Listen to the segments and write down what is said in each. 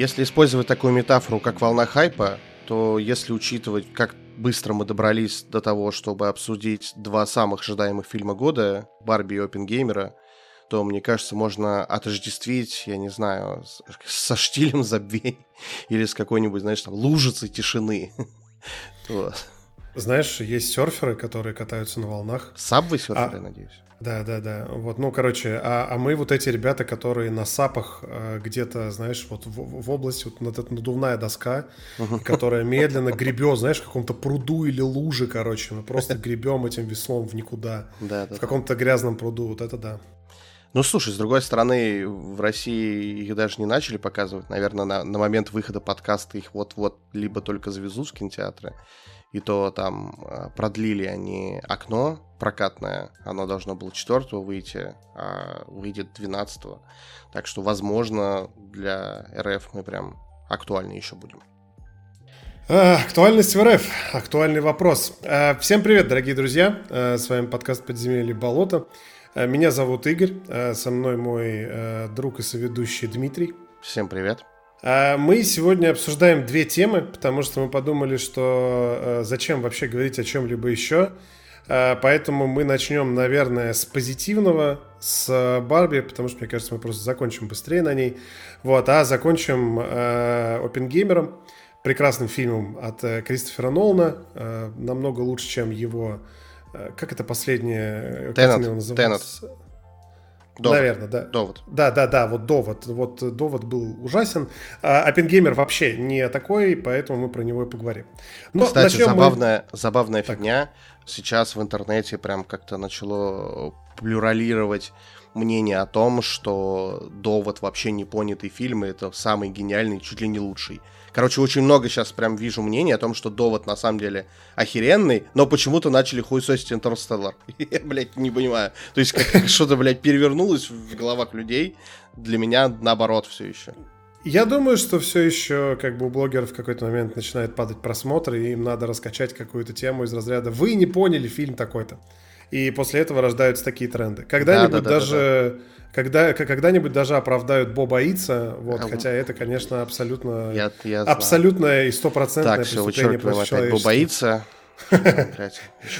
Если использовать такую метафору, как волна хайпа, то если учитывать, как быстро мы добрались до того, чтобы обсудить два самых ожидаемых фильма года, Барби и Опенгеймера, то, мне кажется, можно отождествить, я не знаю, со штилем забвений или с какой-нибудь, знаешь, там, лужицей тишины. Знаешь, есть серферы, которые катаются на волнах. Сабвы серферы, а, надеюсь. Да, да, да. Вот, ну, короче, а, а мы вот эти ребята, которые на сапах э, где-то, знаешь, вот в, в области, вот вот эта надувная доска, которая медленно гребет, знаешь, в каком-то пруду или луже, короче. Мы просто гребем этим веслом в никуда. Да, да. В каком-то грязном пруду, вот это да. Ну, слушай, с другой стороны, в России их даже не начали показывать. Наверное, на, на момент выхода подкаста их вот-вот либо только завезут в кинотеатры, и то там а, продлили они окно прокатное, оно должно было 4 выйти, а выйдет 12 Так что, возможно, для РФ мы прям актуальны еще будем. Актуальность в РФ. Актуальный вопрос. А, всем привет, дорогие друзья. С вами подкаст «Подземелье болото». Меня зовут Игорь. Со мной мой друг и соведущий Дмитрий. Всем привет. А мы сегодня обсуждаем две темы, потому что мы подумали, что э, зачем вообще говорить о чем-либо еще. А, поэтому мы начнем, наверное, с позитивного, с Барби, потому что, мне кажется, мы просто закончим быстрее на ней. Вот, а закончим э, Опенгеймером, прекрасным фильмом от э, Кристофера Нолана, э, намного лучше, чем его... Э, как это последнее? Теннет. Теннет. Довод. Наверное, да. Довод. Да, да, да, вот довод. Вот довод был ужасен. А Оппенгеймер вообще не такой, поэтому мы про него и поговорим. Но Кстати, забавная, мы... забавная так. фигня. Сейчас в интернете прям как-то начало плюралировать мнение о том, что довод вообще не понятый фильм, и это самый гениальный, чуть ли не лучший. Короче, очень много сейчас прям вижу мнений о том, что довод на самом деле охеренный, но почему-то начали хуесосить Интерстеллар. Я, блядь, не понимаю. То есть как что-то, блядь, перевернулось в головах людей. Для меня наоборот все еще. Я думаю, что все еще как бы у блогеров в какой-то момент начинает падать просмотры, и им надо раскачать какую-то тему из разряда «Вы не поняли фильм такой-то». И после этого рождаются такие тренды. Когда-нибудь да, да, даже... Да, да когда, когда-нибудь даже оправдают Боба Ица, вот, а, хотя это, конечно, абсолютно, я, я абсолютное и стопроцентное так, преступление против человечества. Боба Ица.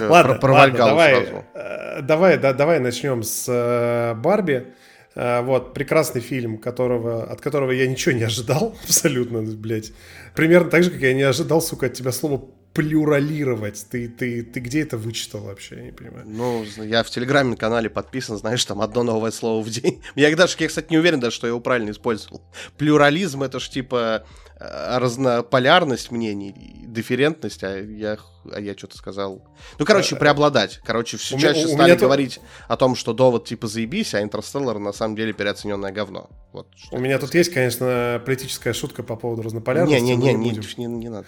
Ладно, ладно, давай, э, давай, да, давай начнем с э, Барби. Э, вот, прекрасный фильм, которого, от которого я ничего не ожидал, абсолютно, блядь. Примерно так же, как я не ожидал, сука, от тебя слова плюралировать? Ты, ты, ты где это вычитал вообще? Я не понимаю. Ну, я в телеграме-канале подписан, знаешь, там одно новое слово в день. Я даже, я, кстати, не уверен даже, что я его правильно использовал. Плюрализм — это ж типа разнополярность мнений, дифферентность, а я, а я что-то сказал. Ну, короче, э, преобладать. Короче, все чаще у стали говорить тут... о том, что довод типа заебись, а Интерстеллар на самом деле переоцененное говно. Вот, у меня тут есть, конечно, политическая шутка по поводу разнополярности. Не-не-не, не, не, не, не надо.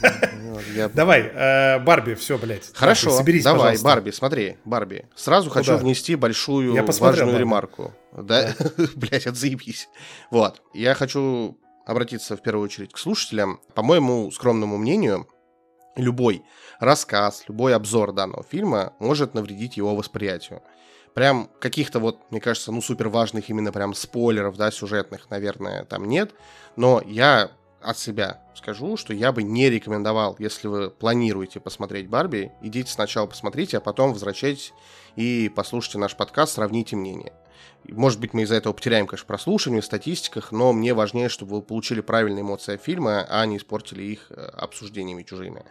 Давай, э, Барби, все, блядь. Хорошо, давай, Барби, смотри, Барби. Сразу хочу внести большую важную ремарку. Да, блядь, отзаебись. Вот, я хочу обратиться в первую очередь к слушателям. По моему скромному мнению, любой рассказ, любой обзор данного фильма может навредить его восприятию. Прям каких-то вот, мне кажется, ну супер важных именно прям спойлеров, да, сюжетных, наверное, там нет. Но я от себя скажу, что я бы не рекомендовал, если вы планируете посмотреть Барби, идите сначала посмотрите, а потом возвращайтесь и послушайте наш подкаст, сравните мнение. Может быть, мы из-за этого потеряем, конечно, прослушивание в статистиках, но мне важнее, чтобы вы получили правильные эмоции от фильма, а не испортили их э, обсуждениями чужими.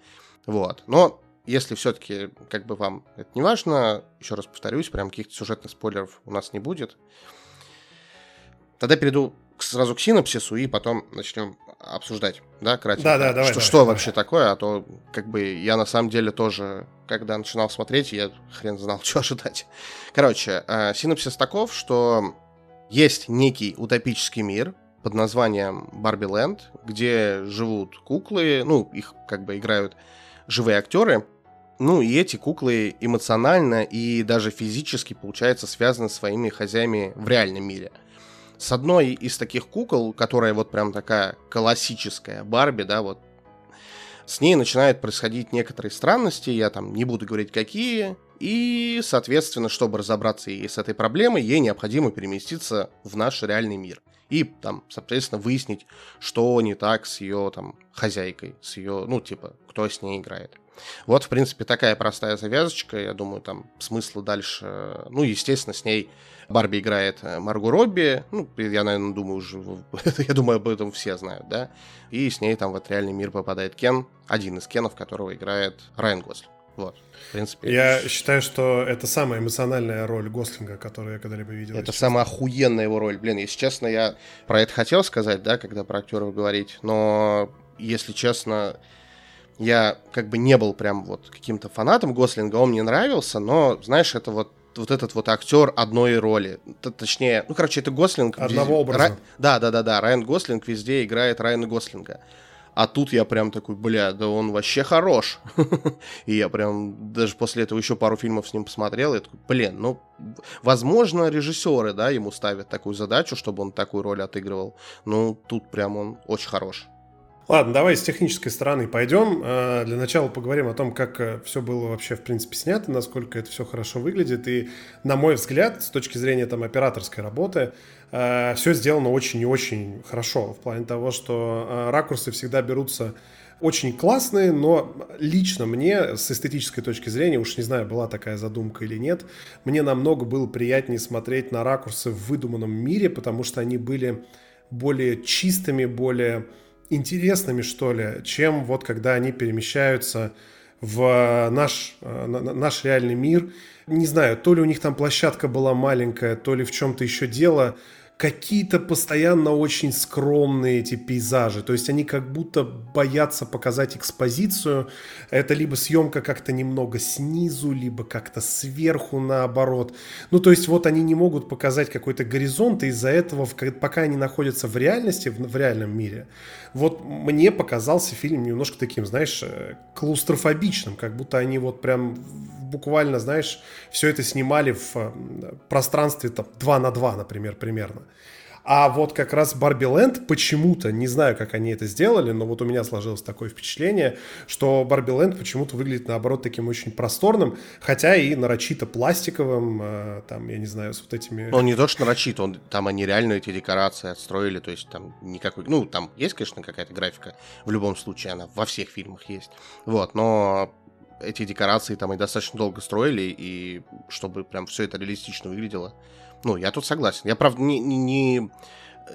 Вот. Но если все-таки как бы вам это не важно, еще раз повторюсь, прям каких-то сюжетных спойлеров у нас не будет. Тогда перейду сразу к синапсису и потом начнем обсуждать, да, кратко. Да, да, давай. Что, давай, что давай. вообще такое, а то как бы я на самом деле тоже, когда начинал смотреть, я хрен знал, что ожидать. Короче, э, синапсис таков, что есть некий утопический мир под названием Барби Ленд, где живут куклы, ну, их как бы играют живые актеры, ну и эти куклы эмоционально и даже физически, получается, связаны с своими хозяями в реальном мире – с одной из таких кукол, которая вот прям такая классическая Барби, да, вот, с ней начинают происходить некоторые странности, я там не буду говорить какие, и, соответственно, чтобы разобраться и с этой проблемой, ей необходимо переместиться в наш реальный мир. И там, соответственно, выяснить, что не так с ее там хозяйкой, с ее, ну, типа, кто с ней играет. Вот, в принципе, такая простая завязочка. Я думаю, там смысла дальше... Ну, естественно, с ней Барби играет э, Марго Робби. Ну, я, наверное, думаю уже... я думаю, об этом все знают, да? И с ней там в этот реальный мир попадает Кен, один из Кенов, которого играет Райан Гослинг. Вот, в принципе. Я считаю, что это самая эмоциональная роль Гослинга, которую я когда-либо видел. Это самая охуенная его роль. Блин, если честно, я про это хотел сказать, да, когда про актеров говорить, но, если честно, я как бы не был прям вот каким-то фанатом Гослинга, он мне нравился, но, знаешь, это вот вот этот вот актер одной роли. Т точнее, ну, короче, это Гослинг. Одного везде... образа. Ра... Да, да, да, да. Райан Гослинг везде играет Райана Гослинга. А тут я прям такой, бля, да он вообще хорош. и я прям даже после этого еще пару фильмов с ним посмотрел. И такой, блин, ну, возможно, режиссеры, да, ему ставят такую задачу, чтобы он такую роль отыгрывал. Ну, тут прям он очень хорош. Ладно, давай с технической стороны пойдем. Э, для начала поговорим о том, как э, все было вообще, в принципе, снято, насколько это все хорошо выглядит. И, на мой взгляд, с точки зрения там операторской работы, э, все сделано очень и очень хорошо. В плане того, что ракурсы всегда берутся очень классные, но лично мне, с эстетической точки зрения, уж не знаю, была такая задумка или нет, мне намного было приятнее смотреть на ракурсы в выдуманном мире, потому что они были более чистыми, более интересными, что ли, чем вот когда они перемещаются в наш, э, наш реальный мир. Не знаю, то ли у них там площадка была маленькая, то ли в чем-то еще дело какие-то постоянно очень скромные эти пейзажи. То есть они как будто боятся показать экспозицию. Это либо съемка как-то немного снизу, либо как-то сверху наоборот. Ну, то есть вот они не могут показать какой-то горизонт, и из-за этого, пока они находятся в реальности, в, реальном мире, вот мне показался фильм немножко таким, знаешь, э, клаустрофобичным, как будто они вот прям буквально, знаешь, все это снимали в э, пространстве там 2 на 2, например, примерно. А вот как раз Барби Ленд почему-то, не знаю, как они это сделали, но вот у меня сложилось такое впечатление, что Барби Ленд почему-то выглядит, наоборот, таким очень просторным, хотя и нарочито пластиковым, э, там, я не знаю, с вот этими... Он не то, что нарочито, он, там они реально эти декорации отстроили, то есть там никакой... Ну, там есть, конечно, какая-то графика, в любом случае она во всех фильмах есть, вот, но эти декорации там и достаточно долго строили, и чтобы прям все это реалистично выглядело. Ну, я тут согласен. Я, правда, не, не,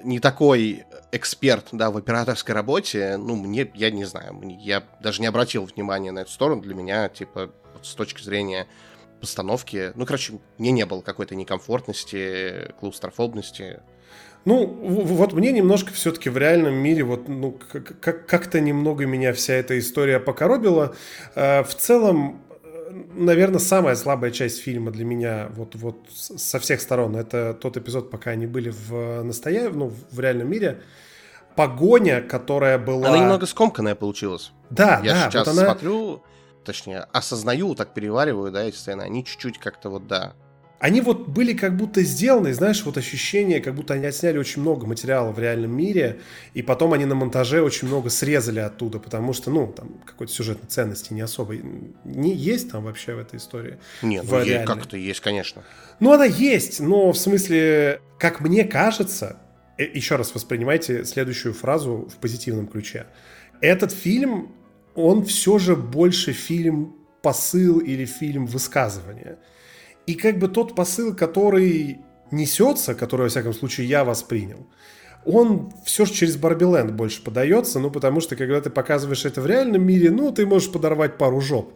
не, такой эксперт, да, в операторской работе. Ну, мне, я не знаю, я даже не обратил внимания на эту сторону. Для меня, типа, с точки зрения постановки, ну, короче, мне не было какой-то некомфортности, клаустрофобности. Ну, вот мне немножко все-таки в реальном мире вот ну как-то немного меня вся эта история покоробила. Э, в целом, наверное, самая слабая часть фильма для меня вот, вот со всех сторон это тот эпизод, пока они были в настоя... ну, в реальном мире. Погоня, которая была... Она немного скомканная получилась. Да, Я да. сейчас вот она... смотрю, точнее, осознаю, так перевариваю, да, эти сцены, они чуть-чуть как-то вот, да, они вот были как будто сделаны, знаешь, вот ощущение, как будто они отсняли очень много материала в реальном мире, и потом они на монтаже очень много срезали оттуда, потому что, ну, там какой-то сюжетной ценности не особо не есть там вообще в этой истории. Нет, ну, как-то есть, конечно. Ну, она есть, но в смысле, как мне кажется, э, еще раз воспринимайте следующую фразу в позитивном ключе. Этот фильм, он все же больше фильм посыл или фильм высказывания. И как бы тот посыл, который несется, который, во всяком случае, я воспринял, он все же через Барбиленд больше подается, ну, потому что, когда ты показываешь это в реальном мире, ну, ты можешь подорвать пару жоп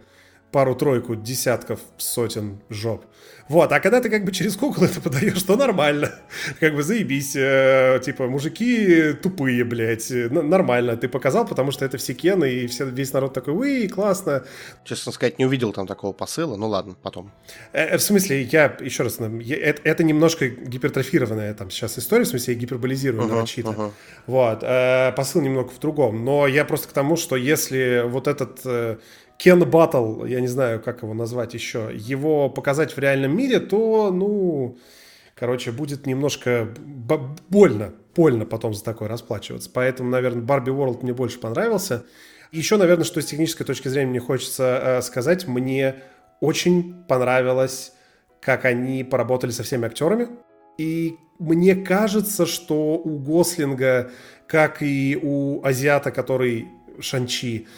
пару-тройку десятков, сотен жоп. Вот, а когда ты как бы через кукол это подаешь, то нормально. Как бы заебись. Э, типа, мужики тупые, блядь. Нормально. Ты показал, потому что это все кены, и все, весь народ такой, уи, классно. Честно сказать, не увидел там такого посыла. Ну ладно, потом. Э, э в смысле, я, еще раз, я, это, это немножко гипертрофированная там сейчас история, в смысле, я гиперболизирую uh-huh, нарочито. Uh-huh. Вот. Э, посыл немного в другом. Но я просто к тому, что если вот этот... Кен Баттл, я не знаю, как его назвать еще, его показать в реальном мире, то, ну, короче, будет немножко больно, больно потом за такое расплачиваться. Поэтому, наверное, Барби World мне больше понравился. Еще, наверное, что с технической точки зрения мне хочется э, сказать, мне очень понравилось, как они поработали со всеми актерами. И мне кажется, что у Гослинга, как и у азиата, который Шанчи,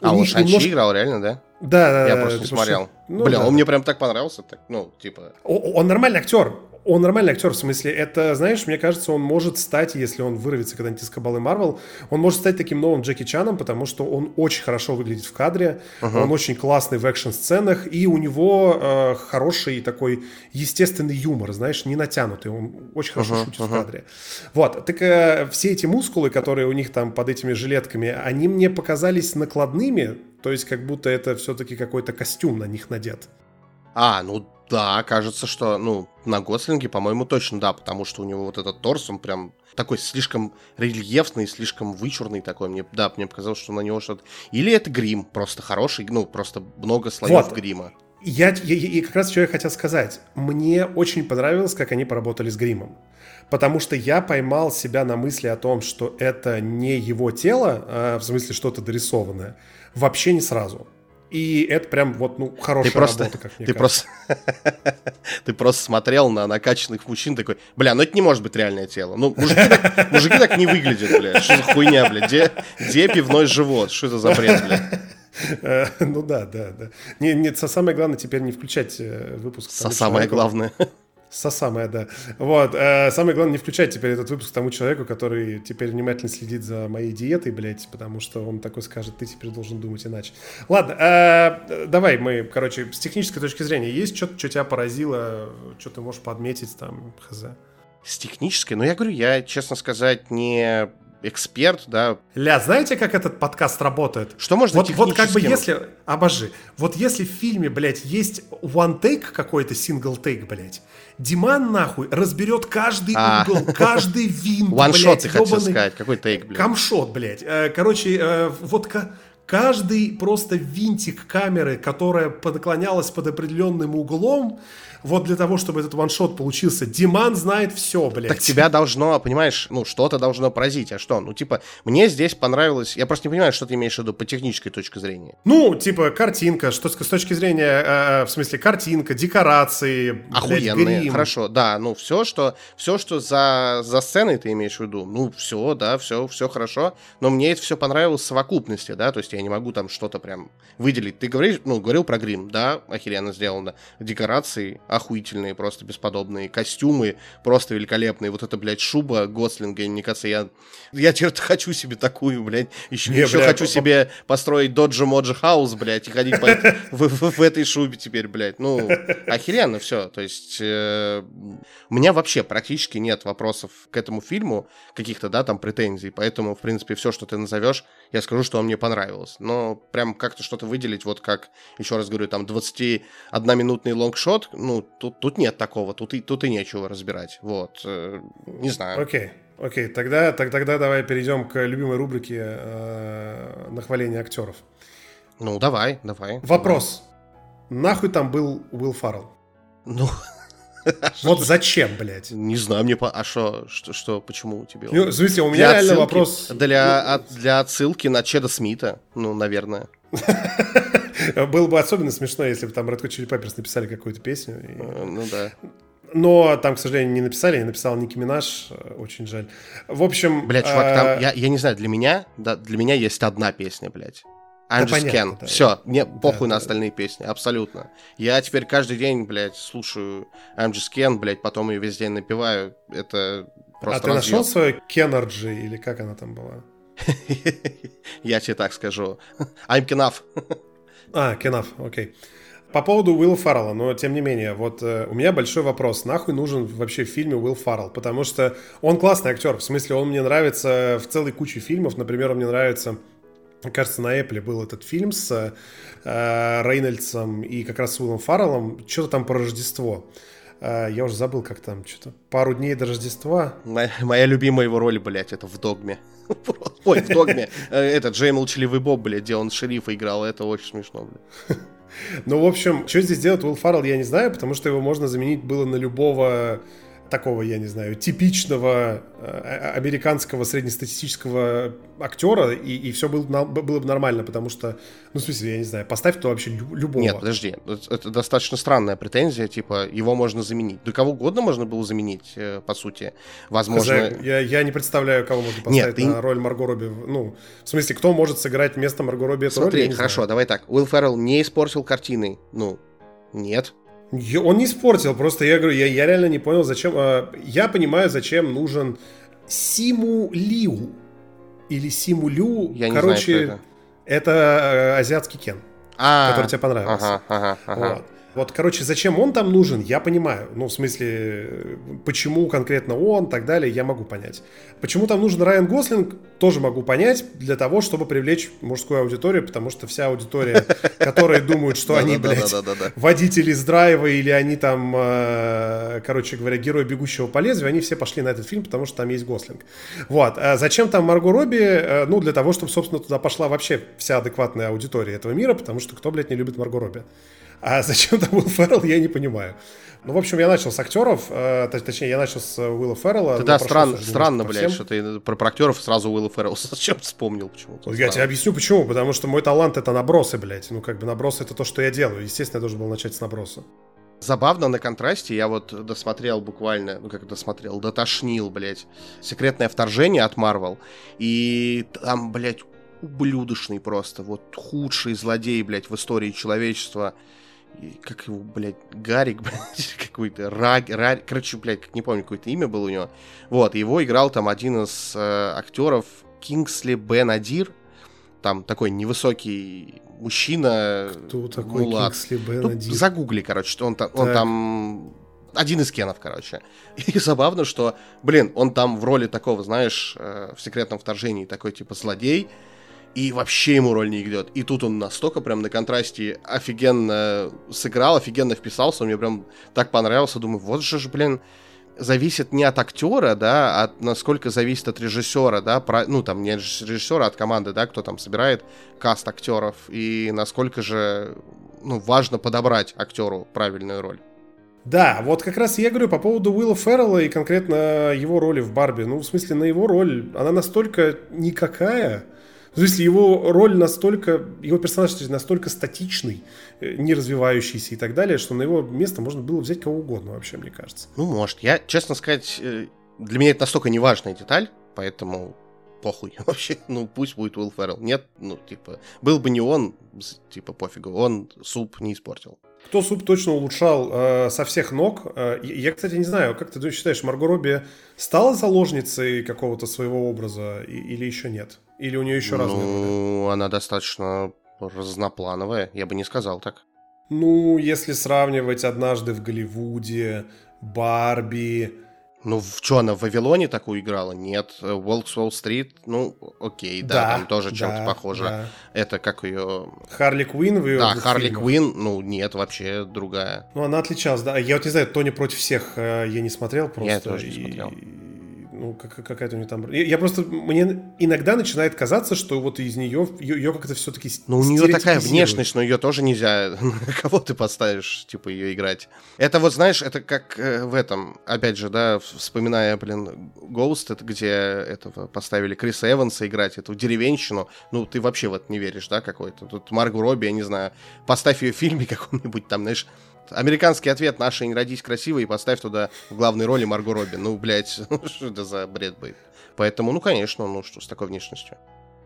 а он Шанчи немножко... играл, реально, да? Да, да, Я да, просто не смотрел. Ну, Бля, да, он мне прям так понравился, так, ну, типа... Он, он нормальный актер, он нормальный актер, в смысле, это, знаешь, мне кажется, он может стать, если он вырвется когда-нибудь из Кабалы Марвел, он может стать таким новым Джеки Чаном, потому что он очень хорошо выглядит в кадре, uh-huh. он очень классный в экшн-сценах, и у него э, хороший такой естественный юмор, знаешь, не натянутый, он очень хорошо uh-huh. шутит uh-huh. в кадре. Вот, так э, все эти мускулы, которые у них там под этими жилетками, они мне показались накладными, то есть как будто это все-таки какой-то костюм на них надет. А, ну да, кажется, что, ну, на Гослинге, по-моему, точно да, потому что у него вот этот торс, он прям такой слишком рельефный, слишком вычурный такой. Мне, да, мне показалось, что на него что-то... Или это грим просто хороший, ну, просто много слоев вот. грима. Я, я, и как раз что я хотел сказать. Мне очень понравилось, как они поработали с гримом. Потому что я поймал себя на мысли о том, что это не его тело, а в смысле что-то дорисованное, вообще не сразу. И это прям вот, ну, хорошая ты просто, работа, как мне ты кажется. Просто, ты просто смотрел на накачанных мужчин такой, бля, ну это не может быть реальное тело. Ну, мужики так, мужики так не выглядят, бля. Что за хуйня, бля? Где, где пивной живот? Что это за бред, бля? Э, ну да, да, да. Не, не, самое главное теперь не включать э, выпуск. Самое главное. Сосамая, да. Вот. Э, самое главное, не включать теперь этот выпуск тому человеку, который теперь внимательно следит за моей диетой, блядь, потому что он такой скажет, ты теперь должен думать иначе. Ладно, э, давай мы, короче, с технической точки зрения, есть что-то, что тебя поразило, что ты можешь подметить там, хз? С технической? Ну, я говорю, я, честно сказать, не эксперт, да. Ля, знаете, как этот подкаст работает? Что можно вот, вот как бы если, обожи, вот если в фильме, блядь, есть one take какой-то, single take, блядь, Диман, нахуй, разберет каждый а. угол, каждый винт, Ваншот, ты хотел сказать, какой тейк, блядь. Камшот, блядь. Э, короче, э, вот каждый просто винтик камеры, которая наклонялась под определенным углом, вот для того, чтобы этот ваншот получился, Диман знает все, блядь. Так тебя должно, понимаешь, ну, что-то должно поразить. А что? Ну, типа, мне здесь понравилось... Я просто не понимаю, что ты имеешь в виду по технической точке зрения. Ну, типа, картинка, что с точки зрения, э, э, в смысле, картинка, декорации, Охуенные, блядь, хорошо, да, ну, все, что, все, что за, за сценой ты имеешь в виду, ну, все, да, все, все хорошо, но мне это все понравилось в совокупности, да, то есть я не могу там что-то прям выделить. Ты говоришь, ну, говорил про грим, да, охеренно сделано, декорации, охуительные, просто бесподобные. Костюмы просто великолепные. Вот эта, блядь, шуба Гослинга, мне кажется, я, я теперь хочу себе такую, блядь. Еще, не, еще бля, хочу по... себе построить Доджи Моджи Хаус, блядь, и ходить по, в, в, в этой шубе теперь, блядь. Ну, охеренно все. То есть э, у меня вообще практически нет вопросов к этому фильму, каких-то, да, там претензий. Поэтому, в принципе, все, что ты назовешь, я скажу, что он мне понравилось. Но прям как-то что-то выделить, вот как, еще раз говорю, там 21-минутный лонгшот, ну, тут, тут нет такого, тут и, тут и нечего разбирать. Вот, э, не знаю. Окей. Okay. Окей, okay, тогда, так, тогда давай перейдем к любимой рубрике э, нахваления актеров. Ну, давай, давай. Вопрос. Давай. Нахуй там был Уилл Фаррелл? Ну, вот зачем, блядь? Не знаю, мне по... А что, что, что, почему тебе? Ну, в смысле, у меня для реально отсылки, вопрос... Для, ну... от, для отсылки на Чеда Смита, ну, наверное. Было бы особенно смешно, если бы там Red Hot Chili Peppers написали какую-то песню. Э, ну да. Но там, к сожалению, не написали, не написал Ники Минаж, э, очень жаль. В общем... Блядь, чувак, там, э, я, я не знаю, для меня, да, для меня есть одна песня, блядь. I'm да just понятно, can. Да. Все, мне похуй да, на остальные песни, абсолютно. Я теперь каждый день, блядь, слушаю I'm just can, блядь, потом ее весь день напиваю. Это просто А разъем. ты нашел свою Кеннерджи, или как она там была? Я тебе так скажу. I'm Kenaf. А, Kenaf, окей. По поводу Уилла Фаррелла, но тем не менее, вот э, у меня большой вопрос. Нахуй нужен вообще в фильме Уилл Фаррелл? Потому что он классный актер. В смысле, он мне нравится в целой куче фильмов. Например, он мне нравится кажется, на Apple был этот фильм с э, Рейнольдсом и как раз с Уиллом Фарреллом. Что-то там по Рождество. Э, я уже забыл, как там, что-то пару дней до Рождества. Моя, моя любимая его роль, блядь, это в «Догме». Ой, в «Догме». Э, этот Джей Молчаливый Боб, блядь, где он шерифа играл, это очень смешно, блядь. Ну, в общем, что здесь делать Уилл Фаррелл, я не знаю, потому что его можно заменить было на любого такого, я не знаю, типичного э, американского среднестатистического актера, и, и все было, было бы нормально, потому что, ну, в смысле, я не знаю, поставь то вообще любого. Нет, подожди, это достаточно странная претензия, типа, его можно заменить. Да кого угодно можно было заменить, э, по сути. Возможно... Я, я не представляю, кого можно поставить Нет, на ты... роль Марго Робби. Ну, в смысле, кто может сыграть вместо Марго Робби эту Смотри, роль? хорошо, знаю. давай так. Уилл Феррелл не испортил картины. Ну, нет. Он не испортил, просто я говорю, я, я реально не понял, зачем. Э, я понимаю, зачем нужен Симу Лиу. Или Симу Лю. Я Короче, не знаю, это. это э, азиатский Кен, а, который тебе понравился. Ага, ага, ага. Вот. Вот, короче, зачем он там нужен, я понимаю. Ну, в смысле, почему конкретно он, так далее, я могу понять. Почему там нужен Райан Гослинг, тоже могу понять, для того, чтобы привлечь мужскую аудиторию, потому что вся аудитория, которые думают, что они, блядь, водители с драйва или они там, э, короче говоря, герой бегущего по лезвию, они все пошли на этот фильм, потому что там есть Гослинг. Вот. А зачем там Марго Робби? Э, ну, для того, чтобы, собственно, туда пошла вообще вся адекватная аудитория этого мира, потому что кто, блядь, не любит Марго Робби? А зачем там Уилл Феррелл, я не понимаю. Ну, в общем, я начал с актеров, э, точнее, я начал с Уилла Феррелла. Ты, да, стран, странно, блядь, что ты про, про актеров сразу Уилла Феррелла зачем вспомнил почему-то. Я тебе объясню почему, потому что мой талант это набросы, блядь. Ну, как бы набросы это то, что я делаю. Естественно, я должен был начать с наброса. Забавно на контрасте, я вот досмотрел буквально, ну как досмотрел, дотошнил, блядь, секретное вторжение от Марвел, и там, блядь, ублюдочный просто, вот худший злодей, блядь, в истории человечества как его, блядь, Гарик, блядь, какой-то, Раг, Раг, короче, блядь, не помню, какое-то имя было у него. Вот, его играл там один из э, актеров Кингсли Бен Адир, там такой невысокий мужчина. Кто такой мулат. Кингсли Бен ну, Загугли, короче, что он, там, он там один из Кенов, короче. И забавно, что, блин, он там в роли такого, знаешь, э, в секретном вторжении такой типа злодей, и вообще ему роль не идет. И тут он настолько прям на контрасте офигенно сыграл, офигенно вписался, он мне прям так понравился. Думаю, вот же ж, блин, зависит не от актера, да, а насколько зависит от режиссера, да, про, ну, там, не от режиссера, а от команды, да, кто там собирает каст актеров, и насколько же, ну, важно подобрать актеру правильную роль. Да, вот как раз я говорю по поводу Уилла Феррелла и конкретно его роли в Барби. Ну, в смысле, на его роль, она настолько никакая, то есть его роль настолько, его персонаж настолько статичный, э, не развивающийся и так далее, что на его место можно было взять кого угодно вообще, мне кажется. Ну, может. Я, честно сказать, э, для меня это настолько неважная деталь, поэтому похуй вообще. Ну, пусть будет Уилл Феррелл. Нет, ну, типа, был бы не он, типа, пофигу, он суп не испортил. Кто суп точно улучшал э, со всех ног. Э, я, кстати, не знаю, как ты считаешь, Марго Робби стала заложницей какого-то своего образа и, или еще нет? Или у нее еще ну, разные Ну, она достаточно разноплановая, я бы не сказал так. Ну, если сравнивать «Однажды в Голливуде», «Барби», ну, в что она в Вавилоне такую играла? Нет. Волкс Уолл Стрит, ну, окей, да, да там тоже да, чем-то похоже. Да. Это как ее... Харли Квин в ее Да, Харли фильмах. Квин, ну, нет, вообще другая. Ну, она отличалась, да. Я вот не знаю, Тони против всех э, я не смотрел просто. Я тоже не смотрел. Ну, как, какая-то у нее там... Я, просто... Мне иногда начинает казаться, что вот из нее, ее, ее как-то все-таки Ну, у нее такая внешность, но ее тоже нельзя... Кого ты поставишь, типа, ее играть? Это вот, знаешь, это как э, в этом, опять же, да, вспоминая, блин, Ghost, это где этого поставили Криса Эванса играть, эту деревенщину, ну, ты вообще в это не веришь, да, какой-то? Тут Маргу Робби, я не знаю, поставь ее в фильме каком-нибудь там, знаешь, Американский ответ «Наша не родись красивой» и поставь туда в главной роли Марго Робби. Ну, блядь, ну что это за бред будет? Поэтому, ну, конечно, ну что, с такой внешностью.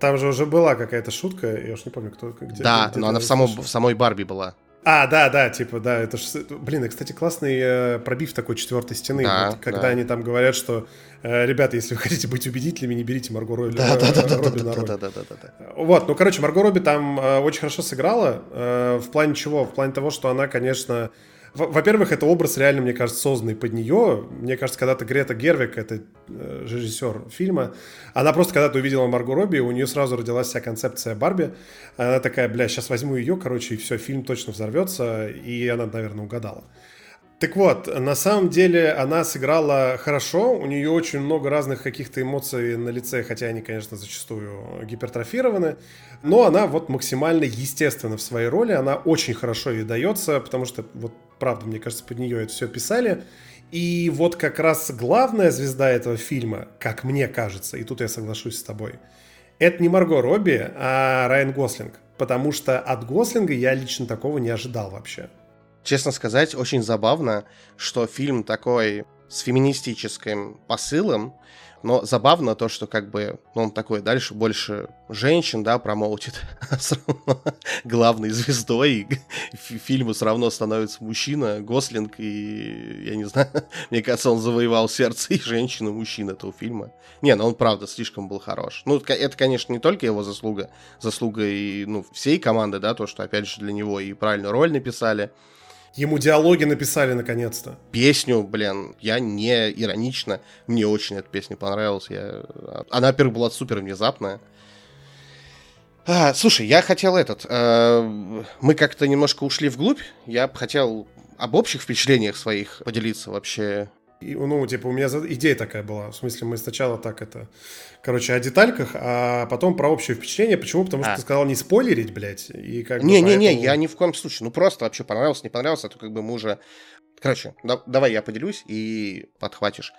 Там же уже была какая-то шутка, я уж не помню, кто где. Да, где но она в, само, в самой Барби была. А, да, да, типа, да, это ж, блин, и, кстати, классный э, пробив такой четвертой стены, да, вот, когда да. они там говорят, что, э, ребята, если вы хотите быть убедительными, не берите Марго Робби, да, э, да, да, Робби да, роль. Да, да, да, да, да. Вот, ну, короче, Марго Робби там э, очень хорошо сыграла, э, в плане чего? В плане того, что она, конечно, во-первых, это образ реально, мне кажется, созданный под нее. Мне кажется, когда-то Грета Гервик, это э, режиссер фильма, она просто когда-то увидела Марго Робби, у нее сразу родилась вся концепция Барби. Она такая, бля, сейчас возьму ее, короче, и все, фильм точно взорвется, и она, наверное, угадала. Так вот, на самом деле она сыграла хорошо, у нее очень много разных каких-то эмоций на лице, хотя они, конечно, зачастую гипертрофированы, но она вот максимально естественна в своей роли, она очень хорошо ей дается, потому что вот правда, мне кажется, под нее это все писали. И вот как раз главная звезда этого фильма, как мне кажется, и тут я соглашусь с тобой, это не Марго Робби, а Райан Гослинг. Потому что от Гослинга я лично такого не ожидал вообще. Честно сказать, очень забавно, что фильм такой с феминистическим посылом, но забавно то, что как бы ну, он такой дальше больше женщин, да, промоутит. Главной звездой фильма все равно становится мужчина, Гослинг, и я не знаю, мне кажется, он завоевал сердце и женщин, и мужчин этого фильма. Не, ну он правда слишком был хорош. Ну, это, конечно, не только его заслуга, заслуга и, ну, всей команды, да, то, что, опять же, для него и правильную роль написали, Ему диалоги написали наконец-то. Песню, блин, я не иронично. Мне очень эта песня понравилась. Я... Она, во-первых, была супер внезапная. А, слушай, я хотел этот... Э, мы как-то немножко ушли вглубь. Я хотел об общих впечатлениях своих поделиться вообще. И, ну, типа, у меня идея такая была. В смысле, мы сначала так это... Короче, о детальках, а потом про общее впечатление. Почему? Потому что а. ты сказал не спойлерить, блядь. И как Не-не-не, не, поэтому... я ни в коем случае. Ну, просто вообще понравился, не понравился, а то как бы мы уже... Короче, да, давай я поделюсь и подхватишь.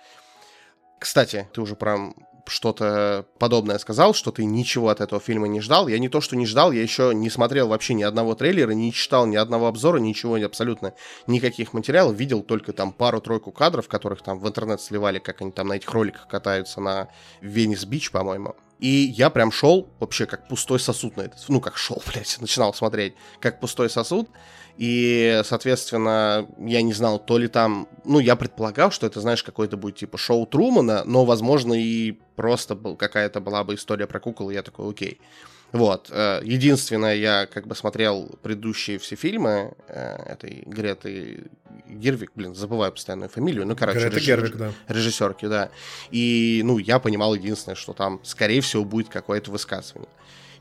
Кстати, ты уже про что-то подобное сказал, что ты ничего от этого фильма не ждал. Я не то, что не ждал, я еще не смотрел вообще ни одного трейлера, не читал ни одного обзора, ничего, абсолютно никаких материалов. Видел только там пару-тройку кадров, которых там в интернет сливали, как они там на этих роликах катаются на Венес-Бич, по-моему. И я прям шел вообще как пустой сосуд на этот... Ну, как шел, блядь, начинал смотреть, как пустой сосуд. И, соответственно, я не знал, то ли там... Ну, я предполагал, что это, знаешь, какой-то будет типа шоу Трумана, но, возможно, и просто был, какая-то была бы история про кукол, и я такой, окей. Вот. Э, единственное, я как бы смотрел предыдущие все фильмы э, этой Греты Гервик, блин, забываю постоянную фамилию, ну, короче, Грета режиссер, Гервик, да. режиссерки, да. И, ну, я понимал единственное, что там, скорее всего, будет какое-то высказывание.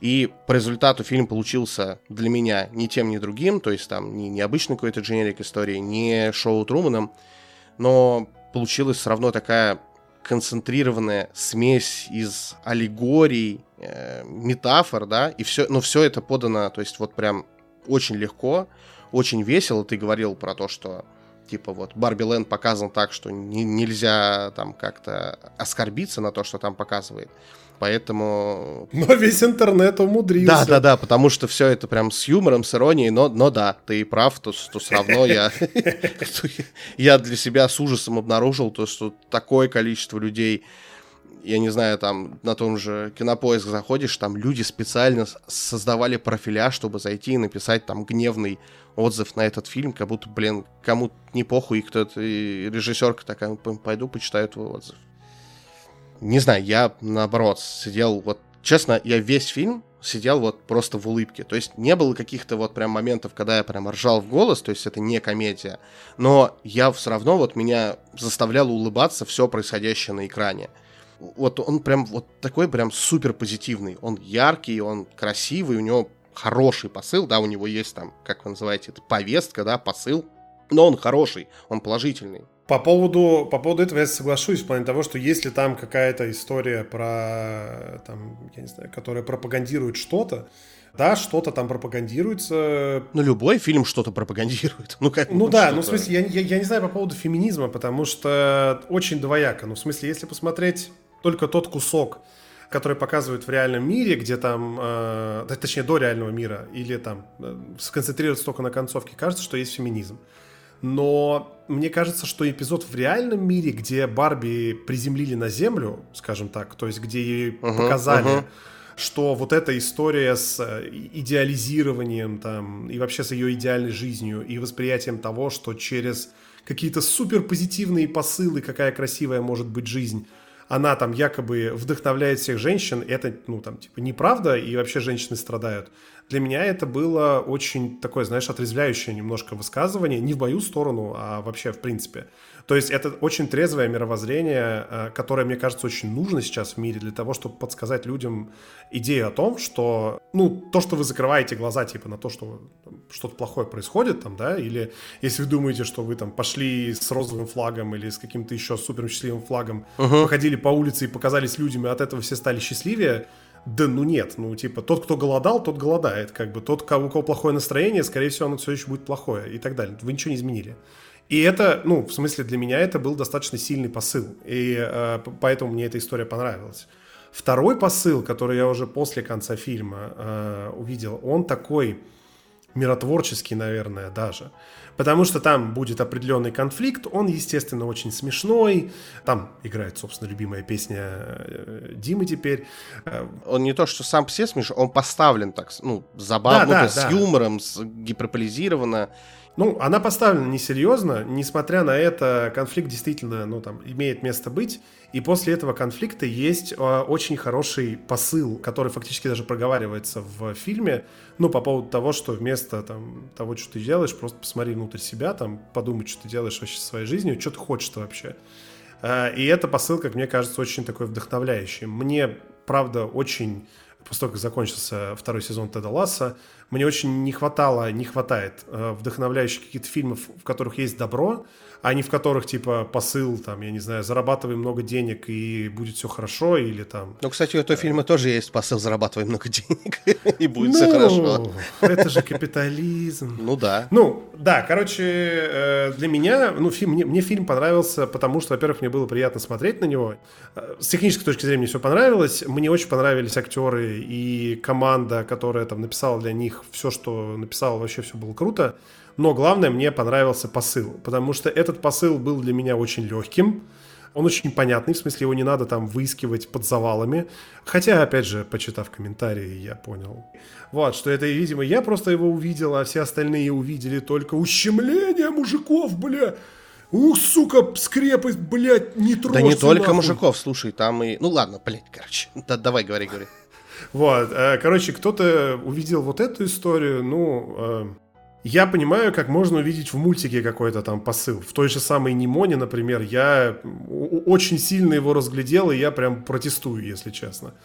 И по результату фильм получился для меня ни тем, ни другим, то есть там не, не обычный какой-то дженерик истории, не шоу Труманом, но получилась все равно такая концентрированная смесь из аллегорий, э, метафор, да, и все, но все это подано, то есть вот прям очень легко, очень весело. Ты говорил про то, что типа вот Барби Лэнд показан так, что не, нельзя там как-то оскорбиться на то, что там показывает. Поэтому... Но весь интернет умудрился. Да, да, да, потому что все это прям с юмором, с иронией, но, но да, ты прав, то, что все равно я, я для себя с ужасом обнаружил то, что такое количество людей, я не знаю, там на том же кинопоиск заходишь, там люди специально создавали профиля, чтобы зайти и написать там гневный отзыв на этот фильм, как будто, блин, кому не похуй, и кто-то, режиссерка такая, пойду почитаю твой отзыв не знаю, я наоборот сидел вот, честно, я весь фильм сидел вот просто в улыбке. То есть не было каких-то вот прям моментов, когда я прям ржал в голос, то есть это не комедия. Но я все равно вот меня заставляло улыбаться все происходящее на экране. Вот он прям вот такой прям супер позитивный. Он яркий, он красивый, у него хороший посыл, да, у него есть там, как вы называете это, повестка, да, посыл. Но он хороший, он положительный. По поводу, по поводу этого я соглашусь, в плане того, что если там какая-то история про, там, я не знаю, которая пропагандирует что-то, да, что-то там пропагандируется. Ну, любой фильм что-то пропагандирует. Ну, как, ну да, ну, в смысле, я, я, я не знаю по поводу феминизма, потому что очень двояко. Ну, в смысле, если посмотреть только тот кусок, который показывают в реальном мире, где там, э, точнее, до реального мира, или там э, сконцентрироваться только на концовке, кажется, что есть феминизм. Но мне кажется, что эпизод в реальном мире, где Барби приземлили на Землю, скажем так, то есть где ей uh-huh, показали, uh-huh. что вот эта история с э, идеализированием там и вообще с ее идеальной жизнью и восприятием того, что через какие-то супер позитивные посылы, какая красивая может быть жизнь, она там якобы вдохновляет всех женщин, это, ну, там, типа, неправда, и вообще женщины страдают. Для меня это было очень такое, знаешь, отрезвляющее немножко высказывание, не в мою сторону, а вообще в принципе. То есть это очень трезвое мировоззрение, э, которое, мне кажется, очень нужно сейчас в мире для того, чтобы подсказать людям идею о том, что, ну, то, что вы закрываете глаза, типа, на то, что что-то плохое происходит там, да, или если вы думаете, что вы там пошли с розовым флагом или с каким-то еще супер счастливым флагом, uh-huh. походили по улице и показались людям, и от этого все стали счастливее, да ну нет, ну типа тот, кто голодал, тот голодает. Как бы тот, у кого плохое настроение, скорее всего, оно все еще будет плохое и так далее. Вы ничего не изменили. И это, ну, в смысле, для меня это был достаточно сильный посыл. И э, поэтому мне эта история понравилась. Второй посыл, который я уже после конца фильма э, увидел, он такой миротворческий, наверное, даже. Потому что там будет определенный конфликт, он, естественно, очень смешной. Там играет, собственно, любимая песня э, Димы теперь. Э, он не то, что сам все смешной, он поставлен так, ну, забавно, да, да, с да. юмором, с гиперполизированно. Ну, она поставлена несерьезно, несмотря на это, конфликт действительно, ну, там, имеет место быть, и после этого конфликта есть э, очень хороший посыл, который фактически даже проговаривается в фильме, ну, по поводу того, что вместо, там, того, что ты делаешь, просто посмотри внутрь себя, там, подумай, что ты делаешь вообще со своей жизнью, что ты хочешь вообще. Э, и это посыл, как мне кажется, очень такой вдохновляющий. Мне, правда, очень после того, как закончился второй сезон Теда Ласса, мне очень не хватало, не хватает э, вдохновляющих каких-то фильмов, в которых есть добро, а не в которых, типа, посыл, там, я не знаю, зарабатывай много денег и будет все хорошо, или там... Ну, кстати, у этого фильма тоже есть посыл зарабатывай много денег и будет все ну, хорошо. это же капитализм. Ну да. Ну, да, короче, э, для меня, ну, фильм, мне, мне фильм понравился, потому что, во-первых, мне было приятно смотреть на него. Э, с технической точки зрения мне все понравилось. Мне очень понравились актеры и команда, которая там написала для них все, что написала, вообще все было круто. Но главное, мне понравился посыл, потому что этот посыл был для меня очень легким. Он очень понятный, в смысле его не надо там выискивать под завалами. Хотя, опять же, почитав комментарии, я понял. Вот, что это, видимо, я просто его увидел, а все остальные увидели только ущемление мужиков, бля. Ух, сука, скрепость, блядь, не трожь. Да не только нахуй. мужиков, слушай, там и... Ну ладно, блядь, короче, да, давай, говори, говори. Вот, э, короче, кто-то увидел вот эту историю, ну, э, я понимаю, как можно увидеть в мультике какой-то там посыл. В той же самой Нимоне, например, я очень сильно его разглядел, и я прям протестую, если честно.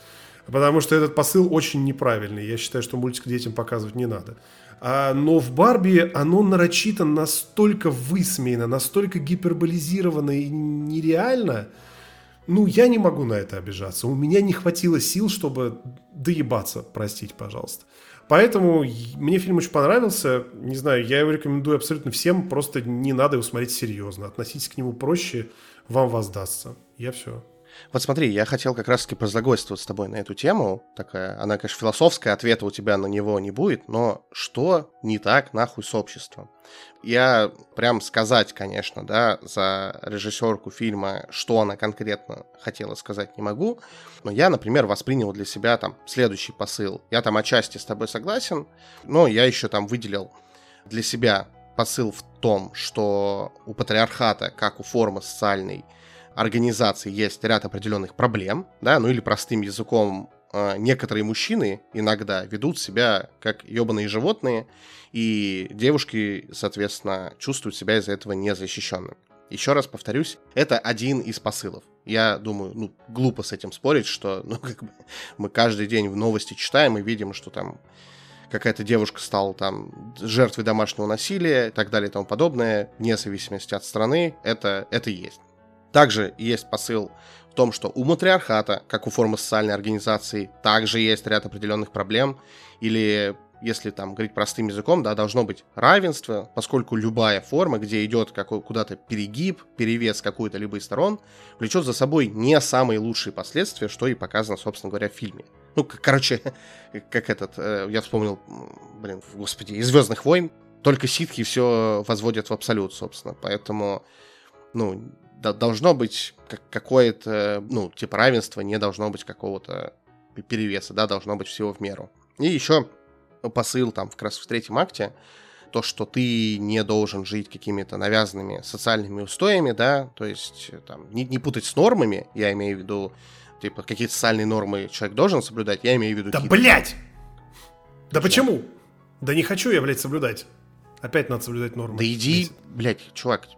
Потому что этот посыл очень неправильный. Я считаю, что мультик детям показывать не надо. А, но в Барби оно нарочито настолько высмеяно, настолько гиперболизировано и нереально. Ну, я не могу на это обижаться. У меня не хватило сил, чтобы доебаться, простите, пожалуйста. Поэтому мне фильм очень понравился. Не знаю, я его рекомендую абсолютно всем. Просто не надо его смотреть серьезно. Относитесь к нему проще, вам воздастся. Я все. Вот смотри, я хотел как раз-таки прозагойствовать с тобой на эту тему. Такая, она, конечно, философская, ответа у тебя на него не будет, но что не так нахуй с обществом? Я прям сказать, конечно, да, за режиссерку фильма, что она конкретно хотела сказать, не могу. Но я, например, воспринял для себя там следующий посыл. Я там отчасти с тобой согласен, но я еще там выделил для себя посыл в том, что у патриархата, как у формы социальной, организации есть ряд определенных проблем, да, ну или простым языком э, некоторые мужчины иногда ведут себя как ебаные животные, и девушки, соответственно, чувствуют себя из-за этого незащищенными. Еще раз повторюсь, это один из посылов. Я думаю, ну, глупо с этим спорить, что ну, как бы, мы каждый день в новости читаем и видим, что там какая-то девушка стала там жертвой домашнего насилия и так далее и тому подобное, вне зависимости от страны, это, это есть. Также есть посыл в том, что у матриархата, как у формы социальной организации, также есть ряд определенных проблем. Или, если там говорить простым языком, да, должно быть равенство, поскольку любая форма, где идет какой, куда-то перегиб, перевес какой-то либо из сторон, влечет за собой не самые лучшие последствия, что и показано, собственно говоря, в фильме. Ну, короче, как этот, э, я вспомнил, блин, господи, из Звездных войн, только ситхи все возводят в абсолют, собственно. Поэтому, ну, должно быть какое-то, ну, типа равенство, не должно быть какого-то перевеса, да, должно быть всего в меру. И еще посыл там как раз в третьем акте, то, что ты не должен жить какими-то навязанными социальными устоями, да, то есть там не, не путать с нормами, я имею в виду, типа, какие-то социальные нормы человек должен соблюдать, я имею в виду... Да, блядь! Да почему? Да не хочу я, блядь, соблюдать. Опять надо соблюдать нормы. Да иди, блядь, чувак,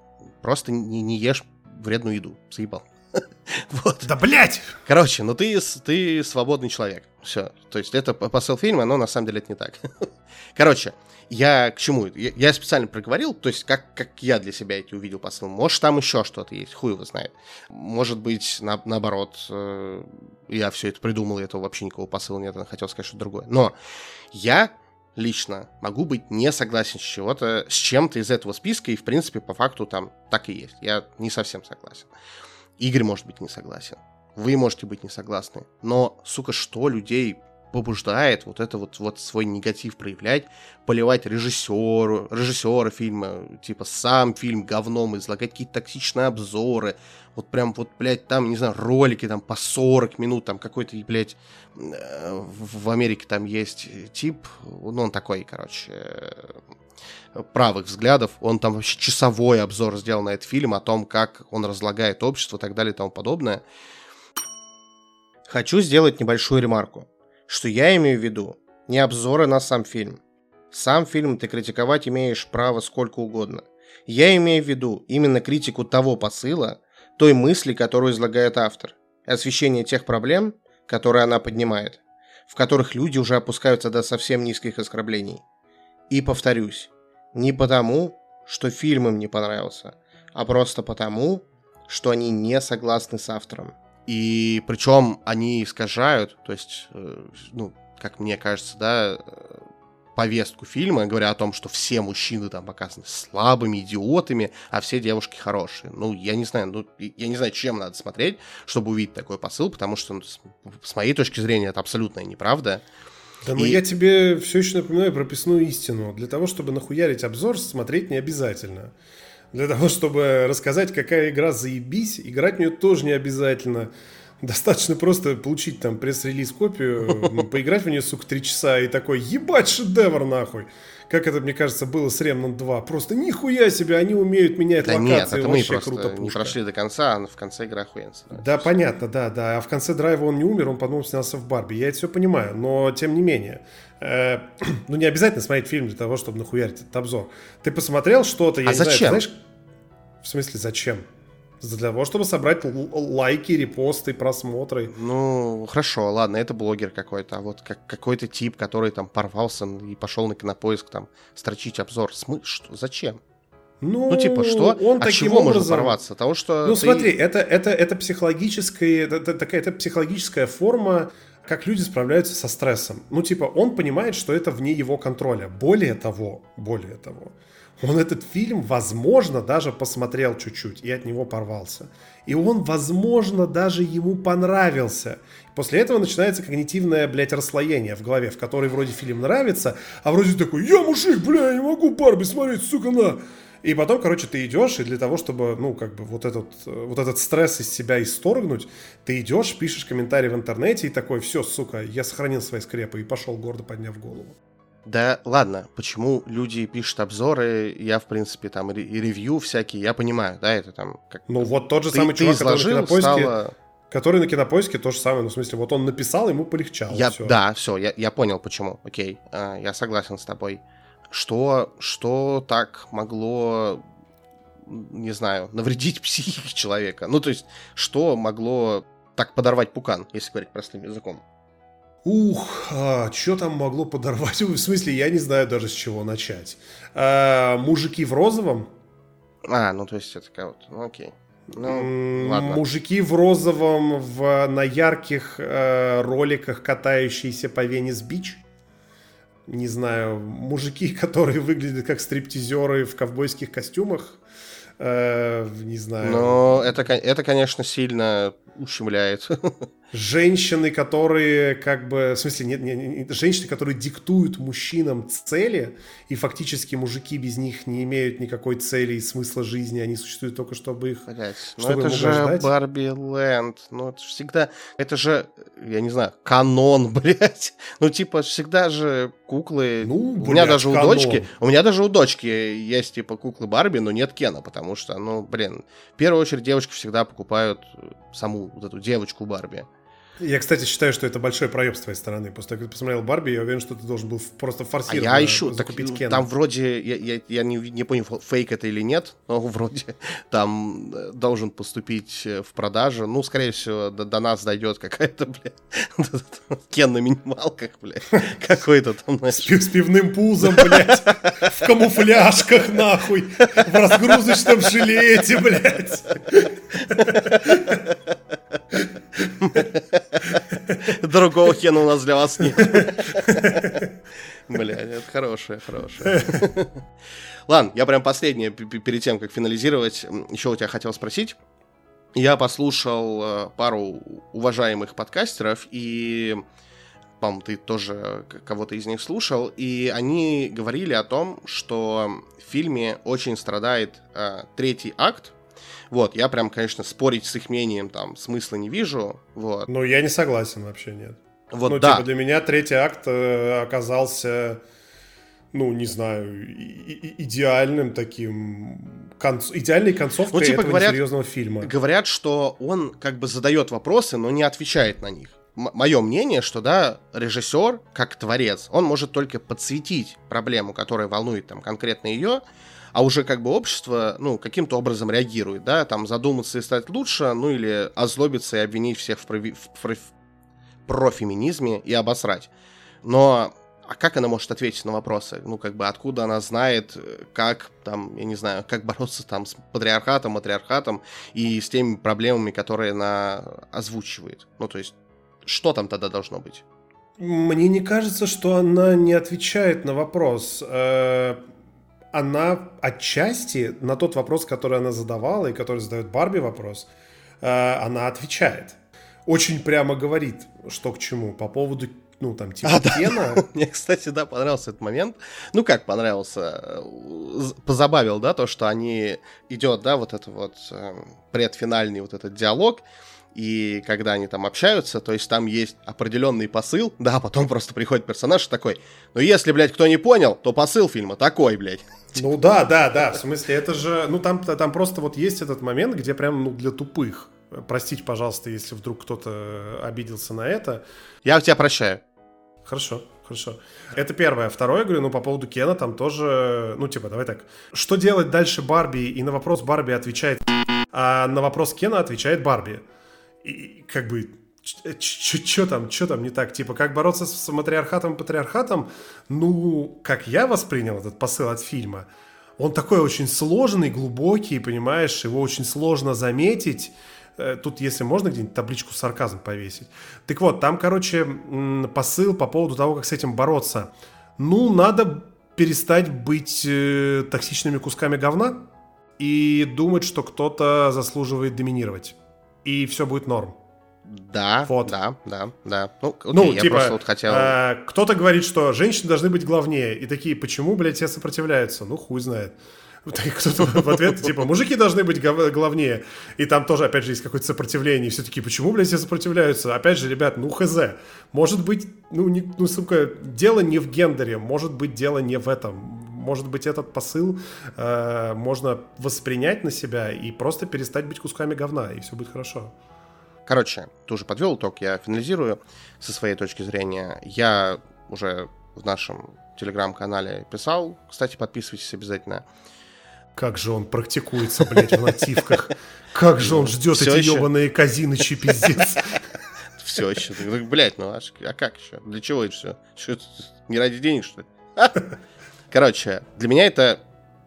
просто не, не ешь вредную еду. Заебал. вот. Да блять! Короче, ну ты, ты свободный человек. Все. То есть это посыл фильма, но на самом деле это не так. Короче, я к чему? Я, я специально проговорил, то есть как, как я для себя эти увидел посыл. Может, там еще что-то есть, хуй его знает. Может быть, на, наоборот, э, я все это придумал, и этого вообще никакого посыла нет, я хотел сказать что-то другое. Но я лично могу быть не согласен с чего-то, с чем-то из этого списка, и, в принципе, по факту там так и есть. Я не совсем согласен. Игорь может быть не согласен. Вы можете быть не согласны. Но, сука, что людей побуждает вот это вот, вот свой негатив проявлять, поливать режиссеру, режиссера фильма, типа сам фильм говном, излагать какие-то токсичные обзоры, вот прям вот, блядь, там, не знаю, ролики там по 40 минут, там какой-то, блядь, э, в Америке там есть тип, ну он такой, короче, правых взглядов, он там вообще часовой обзор сделал на этот фильм о том, как он разлагает общество и так далее и тому подобное. Хочу сделать небольшую ремарку что я имею в виду не обзоры на сам фильм. Сам фильм ты критиковать имеешь право сколько угодно. Я имею в виду именно критику того посыла, той мысли, которую излагает автор, освещение тех проблем, которые она поднимает, в которых люди уже опускаются до совсем низких оскорблений. И повторюсь, не потому, что фильм им не понравился, а просто потому, что они не согласны с автором. И причем они искажают, то есть, э, ну, как мне кажется, да, э, повестку фильма, говоря о том, что все мужчины там показаны слабыми, идиотами, а все девушки хорошие. Ну, я не знаю, ну, я не знаю, чем надо смотреть, чтобы увидеть такой посыл, потому что, ну, с моей точки зрения, это абсолютная неправда. Да, но и... я тебе все еще напоминаю прописную истину. Для того, чтобы нахуярить обзор, смотреть не обязательно. Для того, чтобы рассказать, какая игра заебись, играть в нее тоже не обязательно. Достаточно просто получить там пресс-релиз копию, поиграть в нее, сука, три часа и такой, ебать, шедевр нахуй. Как это, мне кажется, было с Remnant 2. Просто нихуя себе, они умеют менять да локации. Нет, это мы просто круто пушка. не прошли до конца, а в конце игра охуенится. Да, понятно, да, да. А в конце драйва он не умер, он потом снялся в Барби. Я это все понимаю, но тем не менее. Э, ну, не обязательно смотреть фильм для того, чтобы нахуярить этот обзор. Ты посмотрел что-то, я а не зачем? знаю, знаешь... В смысле, зачем? Для того, чтобы собрать лайки, репосты, просмотры. Ну, хорошо, ладно, это блогер какой-то. А вот как, какой-то тип, который там порвался и пошел на кинопоиск там строчить обзор. Смысл? Что? Зачем? Ну, ну, типа, что? Он От чего образом... можно порваться? Того, что ну, ты... смотри, это, это, это психологическая, это, такая, это психологическая форма, как люди справляются со стрессом. Ну, типа, он понимает, что это вне его контроля. Более того, более того, он этот фильм, возможно, даже посмотрел чуть-чуть и от него порвался. И он, возможно, даже ему понравился. После этого начинается когнитивное, блядь, расслоение в голове, в которой вроде фильм нравится, а вроде такой, я мужик, бля, я не могу Барби смотреть, сука, на. И потом, короче, ты идешь, и для того, чтобы, ну, как бы вот этот, вот этот стресс из себя исторгнуть, ты идешь, пишешь комментарий в интернете и такой, все, сука, я сохранил свои скрепы и пошел, гордо подняв голову. Да ладно, почему люди пишут обзоры, я, в принципе, там и ревью всякие, я понимаю, да, это там... Как... Ну вот тот же ты, самый чувак, который на кинопоиске... Стало... Который на кинопоиске то же самое, ну, в смысле, вот он написал, ему полегчало. Я, все. Да, все, я, я понял, почему, окей, а, я согласен с тобой. Что, что так могло, не знаю, навредить психике человека? Ну, то есть, что могло так подорвать пукан, если говорить простым языком? Ух, а, что там могло подорвать? В смысле, я не знаю даже с чего начать. А, мужики в розовом? А, ну то есть это как вот, ну окей. Ну, ладно. Мужики в розовом в, на ярких э, роликах, катающиеся по Венес-Бич. Не знаю, мужики, которые выглядят как стриптизеры в ковбойских костюмах. Э, не знаю. Но это, это, конечно, сильно ущемляет. женщины, которые как бы, в смысле, нет, нет, нет, женщины, которые диктуют мужчинам цели, и фактически мужики без них не имеют никакой цели и смысла жизни, они существуют только чтобы их, Блять, ну чтобы это же Барби Лэнд, ну это же всегда, это же, я не знаю, канон, блядь, ну типа всегда же куклы, ну, блядь, у меня даже канон. у дочки, у меня даже у дочки есть типа куклы Барби, но нет Кена, потому что, ну, блин, в первую очередь девочки всегда покупают саму вот эту девочку Барби. Я, кстати, считаю, что это большой проеб с твоей стороны. После того, как ты посмотрел Барби, я уверен, что ты должен был просто форсировать. А я ищу, так, Кена. Там вроде, я, я, я не, не понял, фейк это или нет, но вроде там э, должен поступить э, в продажу. Ну, скорее всего, до, до нас дойдет какая-то, блядь, Кен на минималках, блядь, какой-то там, знаешь... С, с пивным пузом, блядь, в камуфляжках, нахуй, в разгрузочном жилете, блядь. Другого хена у нас для вас нет. Бля, это хорошее, хорошее. Ладно, я прям последнее, перед тем, как финализировать, еще у тебя хотел спросить. Я послушал э, пару уважаемых подкастеров, и, по-моему, ты тоже кого-то из них слушал, и они говорили о том, что в фильме очень страдает э, третий акт, вот, я прям, конечно, спорить с их мнением там смысла не вижу. Вот. Ну, я не согласен вообще, нет. Вот, ну, да. типа, для меня третий акт э, оказался, ну, не знаю, идеальным таким конц... идеальной концовкой ну, типа, этого говорят, серьезного фильма. Говорят, что он как бы задает вопросы, но не отвечает на них. Мое мнение, что да, режиссер, как творец, он может только подсветить проблему, которая волнует там конкретно ее, а уже как бы общество, ну, каким-то образом реагирует, да, там задуматься и стать лучше, ну, или озлобиться и обвинить всех в, прови- в, проф- профеминизме и обосрать. Но а как она может ответить на вопросы? Ну, как бы, откуда она знает, как, там, я не знаю, как бороться там с патриархатом, матриархатом и с теми проблемами, которые она озвучивает? Ну, то есть, что там тогда должно быть? Мне не кажется, что она не отвечает на вопрос. Она отчасти на тот вопрос, который она задавала и который задает Барби вопрос, э, она отвечает. Очень прямо говорит, что к чему. По поводу ну, там, типа, а, Кена. Да. Мне, кстати, да, понравился этот момент. Ну, как понравился? Позабавил, да, то, что они... Идет, да, вот это вот э, предфинальный вот этот диалог, и когда они там общаются, то есть там есть определенный посыл, да, потом просто приходит персонаж такой, ну если, блядь, кто не понял, то посыл фильма такой, блядь. Ну да, да, да, в смысле, это же, ну там, там просто вот есть этот момент, где прям, ну, для тупых. Простите, пожалуйста, если вдруг кто-то обиделся на это. Я тебя прощаю. Хорошо, хорошо. Это первое. Второе, я говорю, ну, по поводу Кена, там тоже, ну, типа, давай так. Что делать дальше Барби? И на вопрос Барби отвечает, а на вопрос Кена отвечает Барби и, как бы что там, что там не так? Типа, как бороться с матриархатом и патриархатом? Ну, как я воспринял этот посыл от фильма, он такой очень сложный, глубокий, понимаешь, его очень сложно заметить. Э, тут, если можно, где-нибудь табличку сарказм повесить. Так вот, там, короче, посыл по поводу того, как с этим бороться. Ну, надо перестать быть э, токсичными кусками говна и думать, что кто-то заслуживает доминировать и все будет норм. Да, вот. да, да, да. Ну, окей, ну типа, просто вот хотел... э, кто-то говорит, что женщины должны быть главнее, и такие, почему, блядь, все сопротивляются? Ну, хуй знает. Кто-то в ответ, типа, мужики должны быть главнее. И там тоже, опять же, есть какое-то сопротивление. И все таки почему, блядь, все сопротивляются? Опять же, ребят, ну, хз. Может быть, ну, не, ну, сука, дело не в гендере, может быть, дело не в этом. Может быть, этот посыл э, можно воспринять на себя и просто перестать быть кусками говна, и все будет хорошо. Короче, тоже подвел итог, я финализирую со своей точки зрения. Я уже в нашем телеграм-канале писал, кстати, подписывайтесь обязательно. Как же он практикуется, блядь, в нативках. Как же он ждет эти ебаные казинычи, пиздец. Все еще. Блядь, ну а, а как еще? Для чего это все? Что, не ради денег, что ли? Короче, для меня это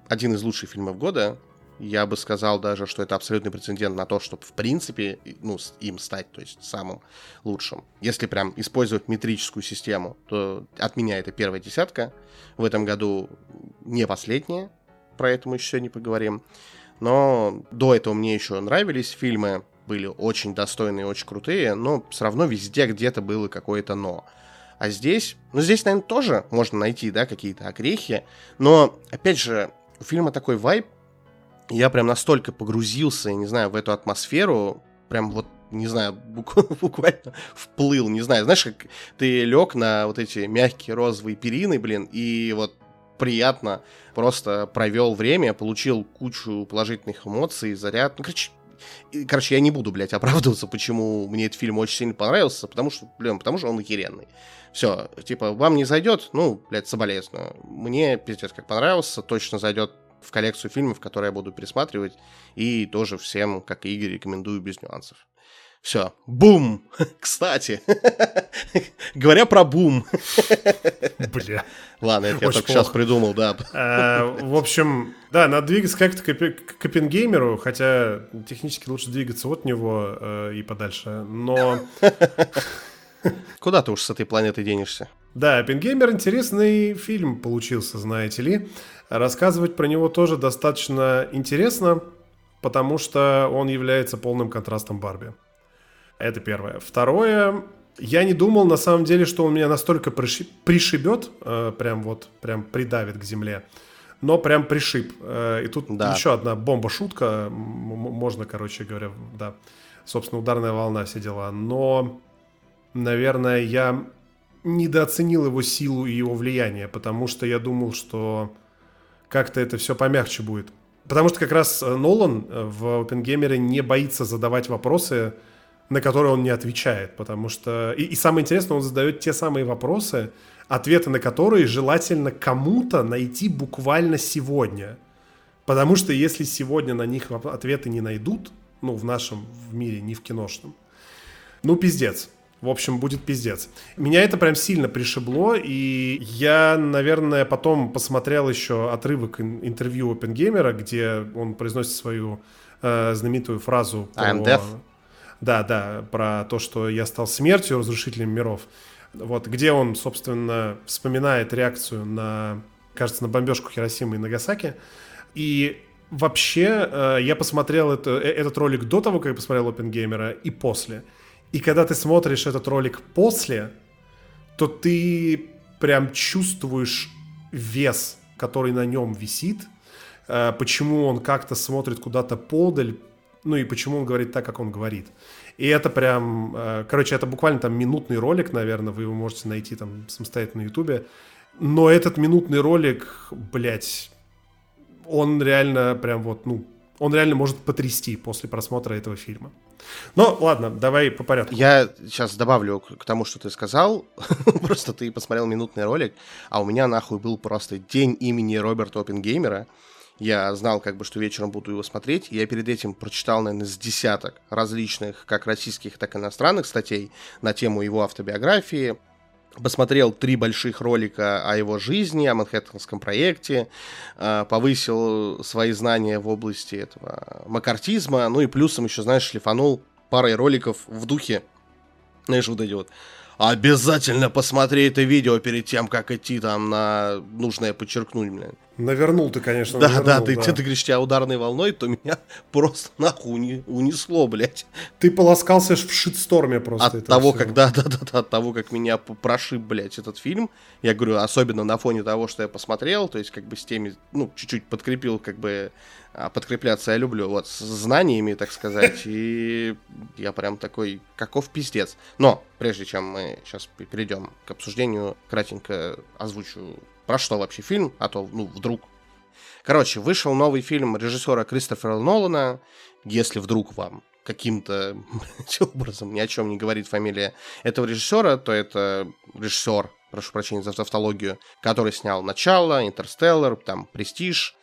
один из лучших фильмов года. Я бы сказал даже, что это абсолютный прецедент на то, чтобы в принципе ну, им стать, то есть самым лучшим. Если прям использовать метрическую систему, то от меня это первая десятка. В этом году не последняя, про это мы еще сегодня поговорим. Но до этого мне еще нравились фильмы, были очень достойные, очень крутые, но все равно везде где-то было какое-то но. А здесь, ну здесь, наверное, тоже можно найти, да, какие-то огрехи, но, опять же, у фильма такой вайб, я прям настолько погрузился, я не знаю, в эту атмосферу, прям вот, не знаю, буквально вплыл, не знаю, знаешь, как ты лег на вот эти мягкие розовые перины, блин, и вот приятно просто провел время, получил кучу положительных эмоций, заряд. Ну, короче, короче, я не буду, блядь, оправдываться, почему мне этот фильм очень сильно понравился, потому что, блин, потому что он охеренный. Все, типа, вам не зайдет, ну, блядь, соболезную. Мне, пиздец, как понравился, точно зайдет в коллекцию фильмов, которые я буду пересматривать, и тоже всем, как и Игорь, рекомендую без нюансов. Все, бум! Кстати, говоря про бум. Бля. Ладно, это я только сейчас придумал, да. А, в общем, да, надо двигаться как-то к Копенгеймеру, хотя технически лучше двигаться от него э, и подальше, но... Куда ты уж с этой планеты денешься? Да, Оппенгеймер интересный фильм получился, знаете ли. Рассказывать про него тоже достаточно интересно, потому что он является полным контрастом Барби. Это первое. Второе, я не думал на самом деле, что он меня настолько пришибет, э, прям вот, прям придавит к земле, но прям пришиб. Э, и тут да. еще одна бомба-шутка, можно, короче говоря, да, собственно, ударная волна, все дела. Но, наверное, я недооценил его силу и его влияние, потому что я думал, что как-то это все помягче будет. Потому что как раз э, Нолан э, в Опенгеймере не боится задавать вопросы, на которые он не отвечает, потому что... И, и самое интересное, он задает те самые вопросы, ответы на которые желательно кому-то найти буквально сегодня. Потому что если сегодня на них ответы не найдут, ну, в нашем в мире, не в киношном, ну, пиздец. В общем, будет пиздец. Меня это прям сильно пришибло, и я, наверное, потом посмотрел еще отрывок интервью Опенгеймера, где он произносит свою э, знаменитую фразу про... I'm deaf. Да, да, про то, что я стал смертью, разрушителем миров. Вот, где он, собственно, вспоминает реакцию на, кажется, на бомбежку Хиросимы и Нагасаки. И вообще, э, я посмотрел это, э, этот ролик до того, как я посмотрел Опенгеймера, и после. И когда ты смотришь этот ролик после, то ты прям чувствуешь вес, который на нем висит, э, почему он как-то смотрит куда-то подаль, ну и почему он говорит так, как он говорит. И это прям, э, короче, это буквально там минутный ролик, наверное, вы его можете найти там самостоятельно на ютубе. Но этот минутный ролик, блядь, он реально прям вот, ну, он реально может потрясти после просмотра этого фильма. Ну, ладно, давай по порядку. Я сейчас добавлю к тому, что ты сказал. просто ты посмотрел минутный ролик, а у меня нахуй был просто день имени Роберта Оппенгеймера. Я знал, как бы, что вечером буду его смотреть. Я перед этим прочитал, наверное, с десяток различных, как российских, так и иностранных статей на тему его автобиографии посмотрел три больших ролика о его жизни, о Манхэттенском проекте, э, повысил свои знания в области этого макартизма, ну и плюсом еще, знаешь, шлифанул парой роликов в духе, знаешь, вот эти вот обязательно посмотри это видео перед тем, как идти там на нужное подчеркнуть, блин. Навернул ты, конечно, Да, навернул, да, ты, да. Ты, ты говоришь, тебя ударной волной, то меня просто нахуй унесло, блядь. Ты полоскался в шитсторме просто. От того, как, да, да, да, да, от того, как меня прошиб, блядь, этот фильм. Я говорю, особенно на фоне того, что я посмотрел, то есть как бы с теми, ну, чуть-чуть подкрепил, как бы, а, подкрепляться я люблю, вот, с знаниями, так сказать, и я прям такой, каков пиздец. Но, прежде чем мы сейчас перейдем к обсуждению, кратенько озвучу про что вообще фильм, а то, ну, вдруг. Короче, вышел новый фильм режиссера Кристофера Нолана. Если вдруг вам каким-то образом ни о чем не говорит фамилия этого режиссера, то это режиссер, прошу прощения за тавтологию, который снял «Начало», «Интерстеллар», там «Престиж».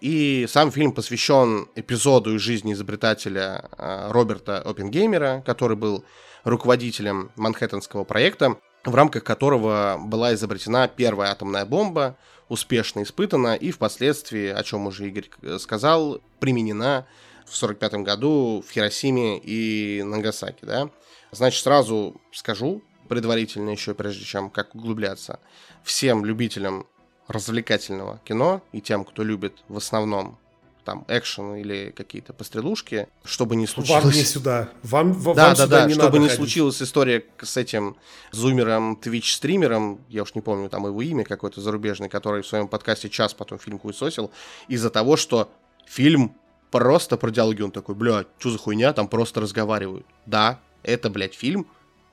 И сам фильм посвящен эпизоду из жизни изобретателя э, Роберта Оппенгеймера, который был руководителем Манхэттенского проекта в рамках которого была изобретена первая атомная бомба, успешно испытана и впоследствии, о чем уже Игорь сказал, применена в 1945 году в Хиросиме и Нагасаки. Да? Значит, сразу скажу, предварительно еще, прежде чем как углубляться, всем любителям развлекательного кино и тем, кто любит в основном там экшен или какие-то пострелушки, чтобы не случилось... Вам не сюда. Вам, вам да, да, да, не чтобы не ходить. случилась история с этим зумером, твич-стримером, я уж не помню там его имя какое-то зарубежное, который в своем подкасте час потом фильм хуесосил, из-за того, что фильм просто про диалоги, он такой, бля, что за хуйня, там просто разговаривают. Да, это, блядь, фильм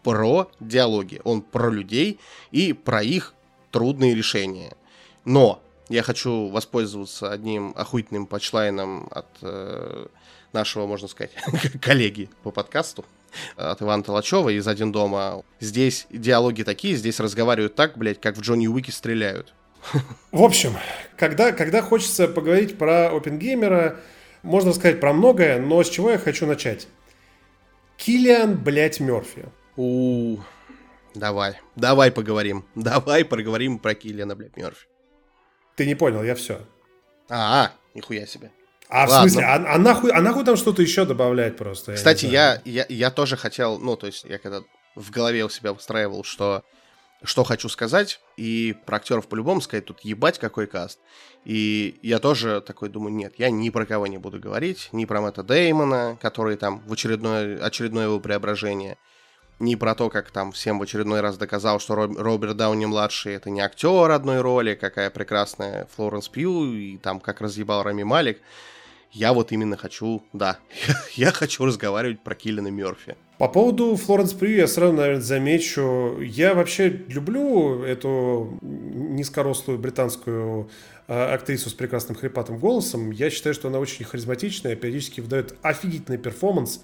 про диалоги, он про людей и про их трудные решения. Но я хочу воспользоваться одним охуительным патчлайном от э, нашего, можно сказать, коллеги по подкасту, от Ивана Толачева из «Один дома». Здесь диалоги такие, здесь разговаривают так, блядь, как в Джонни Уике стреляют. В общем, когда, когда хочется поговорить про Опенгеймера, можно сказать про многое, но с чего я хочу начать? Киллиан, блядь, Мерфи. У, давай, давай поговорим. Давай поговорим про Киллиана, блядь, Мерфи. Ты не понял, я все. А, нихуя себе. А Ладно. в смысле, а, а, нахуй, а нахуй там что-то еще добавлять просто? Кстати, я, я, я, тоже хотел, ну, то есть я когда в голове у себя устраивал, что что хочу сказать, и про актеров по-любому сказать, тут ебать какой каст. И я тоже такой думаю, нет, я ни про кого не буду говорить, ни про Мэтта Деймона, который там в очередное, очередное его преображение, ни про то, как там всем в очередной раз доказал, что Роберт Дауни-младший это не актер одной роли, какая прекрасная Флоренс Пью, и там как разъебал Рами Малик. Я вот именно хочу, да, я хочу разговаривать про Киллина Мерфи. По поводу Флоренс Прю я сразу, наверное, замечу. Я вообще люблю эту низкорослую британскую э, актрису с прекрасным хрипатым голосом. Я считаю, что она очень харизматичная, периодически выдает офигительный перформанс.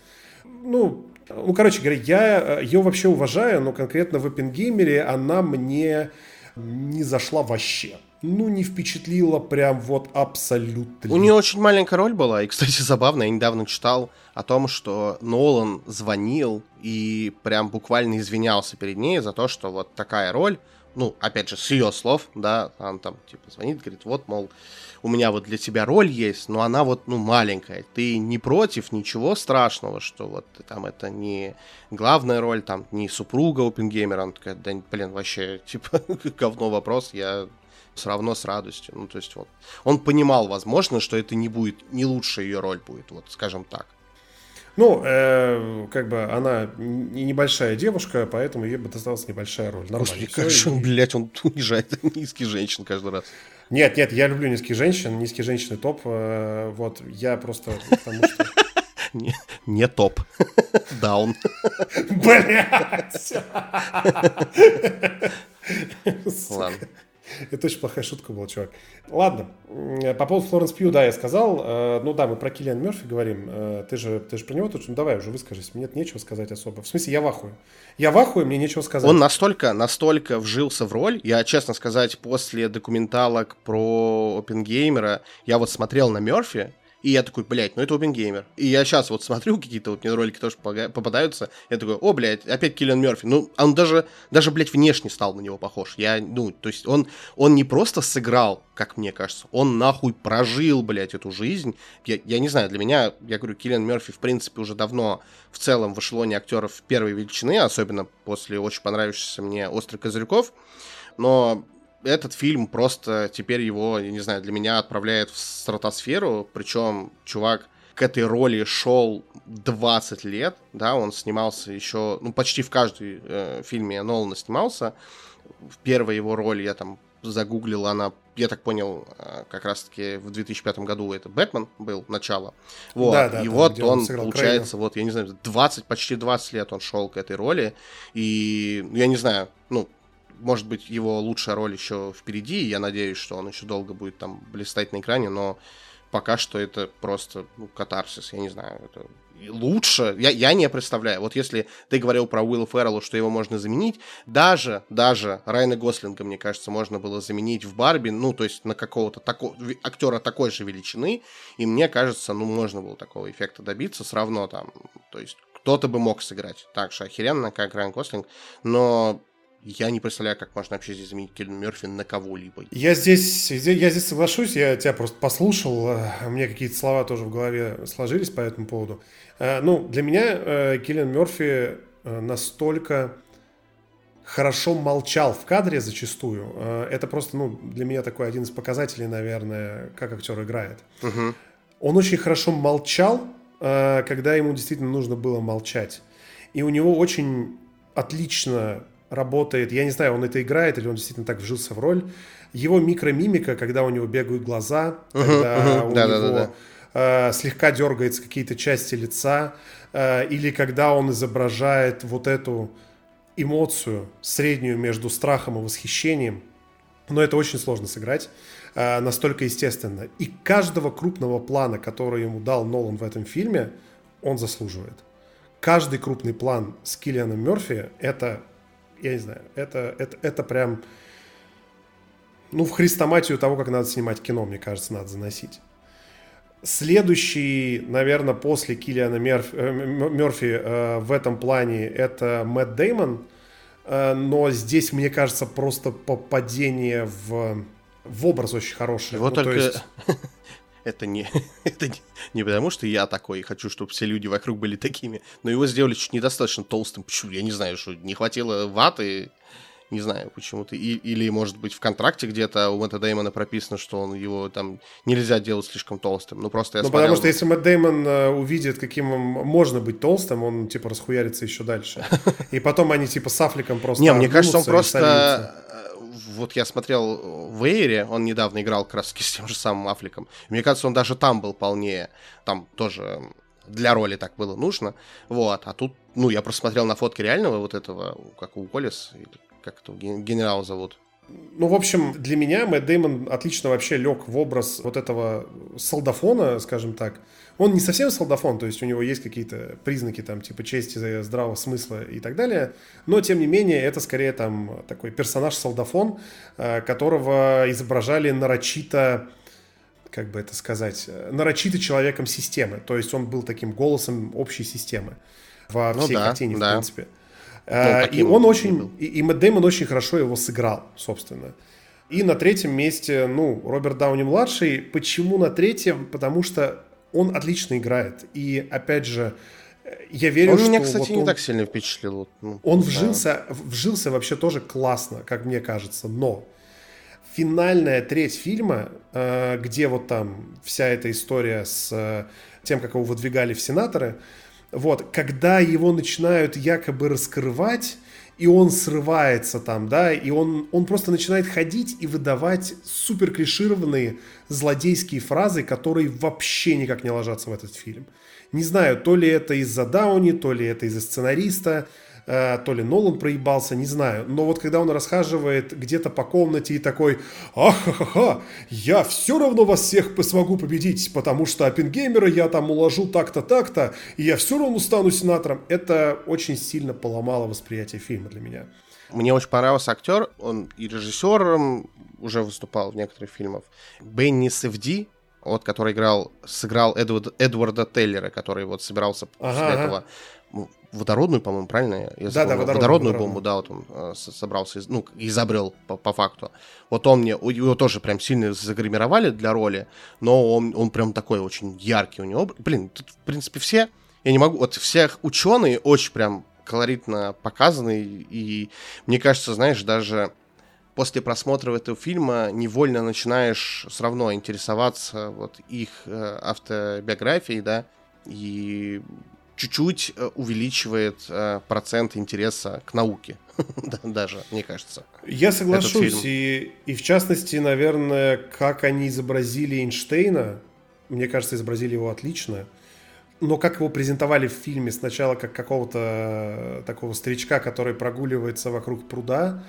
Ну, ну, короче говоря, я э, ее вообще уважаю, но конкретно в Оппенгеймере она мне не зашла вообще ну, не впечатлила прям вот абсолютно. У нее очень маленькая роль была, и, кстати, забавно, я недавно читал о том, что Нолан звонил и прям буквально извинялся перед ней за то, что вот такая роль, ну, опять же, с ее слов, да, он там, типа, звонит, говорит, вот, мол, у меня вот для тебя роль есть, но она вот, ну, маленькая, ты не против, ничего страшного, что вот там это не главная роль, там, не супруга Опенгеймера, она такая, да, блин, вообще, типа, говно вопрос, я все равно с радостью. Ну, то есть вот он понимал, возможно, что это не будет, не лучшая ее роль будет, вот скажем так. Ну, э, как бы она не небольшая девушка, поэтому ей бы досталась небольшая роль. Нормально. Господи, как же он, блядь, он унижает низких женщин каждый раз. Нет, нет, я люблю низких женщин, низкие женщины топ. Э, вот, я просто потому что... Не, не топ. Даун. Блять! Ладно. Это очень плохая шутка была, чувак. Ладно, по поводу Флоренс Пью, да, я сказал. Э, ну да, мы про Киллиан Мерфи говорим. Э, ты же, ты же про него тут, ну давай уже выскажись. Мне нечего сказать особо. В смысле, я в ахуе. Я в ахуе, мне нечего сказать. Он настолько, настолько вжился в роль. Я, честно сказать, после документалок про Опенгеймера, я вот смотрел на Мерфи, и я такой, блядь, ну это Опенгеймер. И я сейчас вот смотрю какие-то вот мне ролики тоже попадаются, я такой, о, блядь, опять Киллиан Мерфи. Ну, он даже, даже, блядь, внешне стал на него похож. Я, ну, то есть он, он не просто сыграл, как мне кажется, он нахуй прожил, блядь, эту жизнь. Я, я не знаю, для меня, я говорю, Киллиан Мерфи, в принципе, уже давно в целом в эшелоне актеров первой величины, особенно после очень понравившихся мне «Острых козырьков». Но этот фильм просто теперь его, я не знаю, для меня отправляет в стратосферу, причем чувак к этой роли шел 20 лет, да, он снимался еще, ну, почти в каждой э, фильме Нолана снимался. В первой его роли я там загуглил, она, я так понял, э, как раз-таки в 2005 году это Бэтмен был, начало. Вот, да, да, и да, вот он, он получается, Крейна. вот, я не знаю, 20, почти 20 лет он шел к этой роли, и, я не знаю, ну, может быть, его лучшая роль еще впереди, я надеюсь, что он еще долго будет там блистать на экране, но пока что это просто ну, катарсис, я не знаю, это лучше, я, я не представляю. Вот если ты говорил про Уилла Феррелла, что его можно заменить, даже, даже Райана Гослинга, мне кажется, можно было заменить в Барби, ну, то есть на какого-то такого актера такой же величины, и мне кажется, ну, можно было такого эффекта добиться, все равно там, то есть кто-то бы мог сыграть так же охеренно, как Райан Гослинг, но я не представляю, как можно вообще здесь заменить Киллиан Мерфи на кого-либо. Я здесь, я здесь соглашусь, я тебя просто послушал, э, меня какие-то слова тоже в голове сложились по этому поводу. Э, ну, для меня э, Киллиан Мерфи настолько хорошо молчал в кадре зачастую. Это просто, ну, для меня такой один из показателей, наверное, как актер играет. Угу. Он очень хорошо молчал, когда ему действительно нужно было молчать. И у него очень отлично работает, я не знаю, он это играет или он действительно так вжился в роль. Его микромимика, когда у него бегают глаза, uh-huh, когда uh-huh. у да, него да, да, да. Э, слегка дергается какие-то части лица, э, или когда он изображает вот эту эмоцию среднюю между страхом и восхищением, но это очень сложно сыграть э, настолько естественно. И каждого крупного плана, который ему дал Нолан в этом фильме, он заслуживает. Каждый крупный план с Киллианом Мерфи – это я не знаю, это, это, это прям, ну, в хрестоматию того, как надо снимать кино, мне кажется, надо заносить. Следующий, наверное, после Киллиана Мерфи, э, Мерфи э, в этом плане это Мэтт Деймон, э, но здесь, мне кажется, просто попадение в, в образ очень хороший. Его ну, только... есть... это не, это не, не потому, что я такой и хочу, чтобы все люди вокруг были такими, но его сделали чуть недостаточно толстым. Почему? Я не знаю, что не хватило ваты Не знаю, почему-то. И, или, может быть, в контракте где-то у Мэтта Деймона прописано, что он его там нельзя делать слишком толстым. Ну, просто я Ну, смотрел... потому что если Мэтт Деймон э, увидит, каким можно быть толстым, он, типа, расхуярится еще дальше. И потом они, типа, с Афликом просто Не, мне кажется, он просто... Э, вот я смотрел в Эйре, он недавно играл как раз с тем же самым Афликом. Мне кажется, он даже там был полнее. Там тоже для роли так было нужно. Вот, а тут, ну, я просто смотрел на фотки реального вот этого, как у Колес, как это генерал зовут. Ну, в общем, для меня Мэтт Деймон отлично вообще лег в образ вот этого солдафона, скажем так. Он не совсем солдафон, то есть у него есть какие-то признаки там типа чести, здравого смысла и так далее, но тем не менее это скорее там такой персонаж-солдафон, э, которого изображали нарочито как бы это сказать, нарочито человеком системы. То есть он был таким голосом общей системы во ну всей да, картине, да. в принципе. Ну, э, и он очень, и, и Мэтт Дэймон очень хорошо его сыграл, собственно. И на третьем месте, ну, Роберт Дауни младший. Почему на третьем? Потому что он отлично играет. И опять же, я верю, он что... Он меня, кстати, вот не он, так сильно впечатлил. Ну, он вжился, вжился вообще тоже классно, как мне кажется, но финальная треть фильма, э, где вот там вся эта история с э, тем, как его выдвигали в сенаторы, вот, когда его начинают якобы раскрывать, и он срывается там, да, и он, он просто начинает ходить и выдавать супер клишированные злодейские фразы, которые вообще никак не ложатся в этот фильм. Не знаю, то ли это из-за Дауни, то ли это из-за сценариста, то ли Нолан проебался, не знаю. Но вот когда он расхаживает где-то по комнате и такой, ахахаха, я все равно вас всех смогу победить, потому что Оппенгеймера я там уложу так-то, так-то, и я все равно стану сенатором. Это очень сильно поломало восприятие фильма для меня. Мне очень понравился актер, он и режиссером уже выступал в некоторых фильмах. Бенни Севди, вот, который играл, сыграл Эдвард, Эдварда Тейлера, который вот собирался ага, после этого водородную, по-моему, правильно? Я да, да, водородную, водородную бомбу, да, вот он э, собрался, ну, изобрел по, по факту. Вот он мне, его тоже прям сильно загримировали для роли, но он, он прям такой очень яркий у него. Блин, тут, в принципе, все, я не могу, вот всех ученые очень прям колоритно показаны, и мне кажется, знаешь, даже после просмотра этого фильма невольно начинаешь все равно интересоваться вот их э, автобиографией, да, и чуть-чуть э, увеличивает э, процент интереса к науке. Даже, мне кажется. Я соглашусь. И, и в частности, наверное, как они изобразили Эйнштейна, мне кажется, изобразили его отлично. Но как его презентовали в фильме, сначала как какого-то э, такого старичка, который прогуливается вокруг пруда,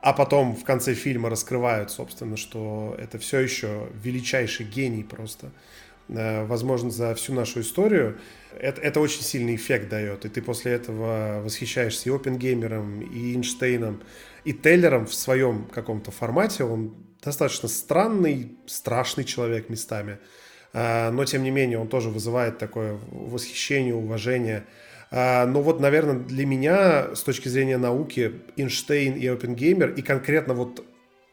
а потом в конце фильма раскрывают, собственно, что это все еще величайший гений просто, возможно, за всю нашу историю это, это очень сильный эффект дает. И ты после этого восхищаешься и Опенгеймером, и Эйнштейном, и Теллером в своем каком-то формате. Он достаточно странный, страшный человек местами. А, но, тем не менее, он тоже вызывает такое восхищение, уважение. А, но вот, наверное, для меня, с точки зрения науки, Эйнштейн и Опенгеймер, и конкретно вот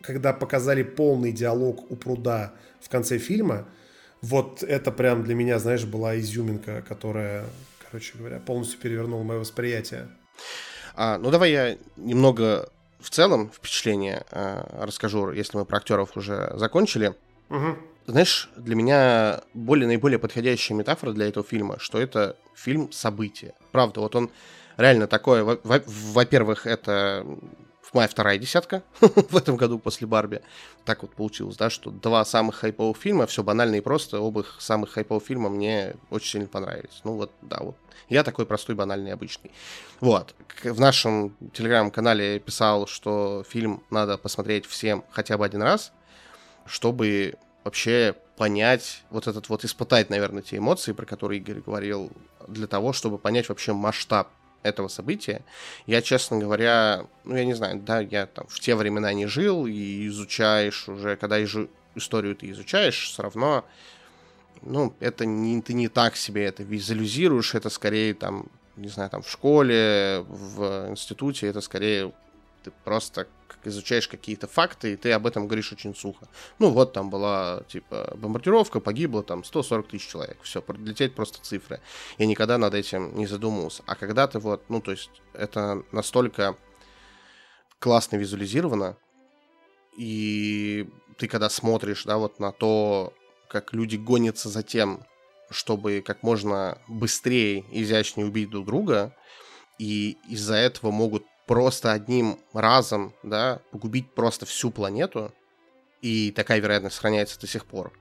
когда показали полный диалог у пруда в конце фильма – вот это прям для меня, знаешь, была изюминка, которая, короче говоря, полностью перевернула мое восприятие. А, ну, давай я немного в целом впечатление а, расскажу, если мы про актеров уже закончили. Угу. Знаешь, для меня более наиболее подходящая метафора для этого фильма, что это фильм события. Правда, вот он реально такое. Во-первых, это моя вторая десятка в этом году после Барби. Так вот получилось, да, что два самых хайповых фильма, все банально и просто, оба самых хайповых фильма мне очень сильно понравились. Ну вот, да, вот. Я такой простой, банальный, обычный. Вот. В нашем телеграм-канале писал, что фильм надо посмотреть всем хотя бы один раз, чтобы вообще понять, вот этот вот испытать, наверное, те эмоции, про которые Игорь говорил, для того, чтобы понять вообще масштаб этого события. Я, честно говоря, ну, я не знаю, да, я там в те времена не жил, и изучаешь уже, когда ижу, историю ты изучаешь, все равно, ну, это не, ты не так себе это визуализируешь, это скорее там, не знаю, там в школе, в институте, это скорее ты просто изучаешь какие-то факты, и ты об этом говоришь очень сухо. Ну, вот там была, типа, бомбардировка, погибло там 140 тысяч человек. Все, пролететь просто цифры. Я никогда над этим не задумывался. А когда ты вот, ну, то есть, это настолько классно визуализировано. И ты когда смотришь, да, вот на то, как люди гонятся за тем, чтобы как можно быстрее, изящнее убить друг друга, и из-за этого могут просто одним разом, да, погубить просто всю планету, и такая вероятность сохраняется до сих пор.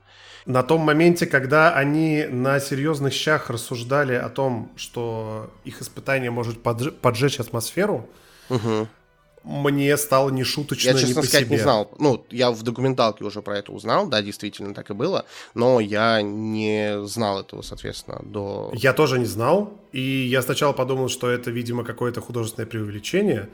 На том моменте, когда они на серьезных щах рассуждали о том, что их испытание может поджечь атмосферу, угу мне стало нешуточно Я, честно не по сказать, себе. не знал. Ну, я в документалке уже про это узнал, да, действительно так и было, но я не знал этого, соответственно, до... Я тоже не знал, и я сначала подумал, что это, видимо, какое-то художественное преувеличение.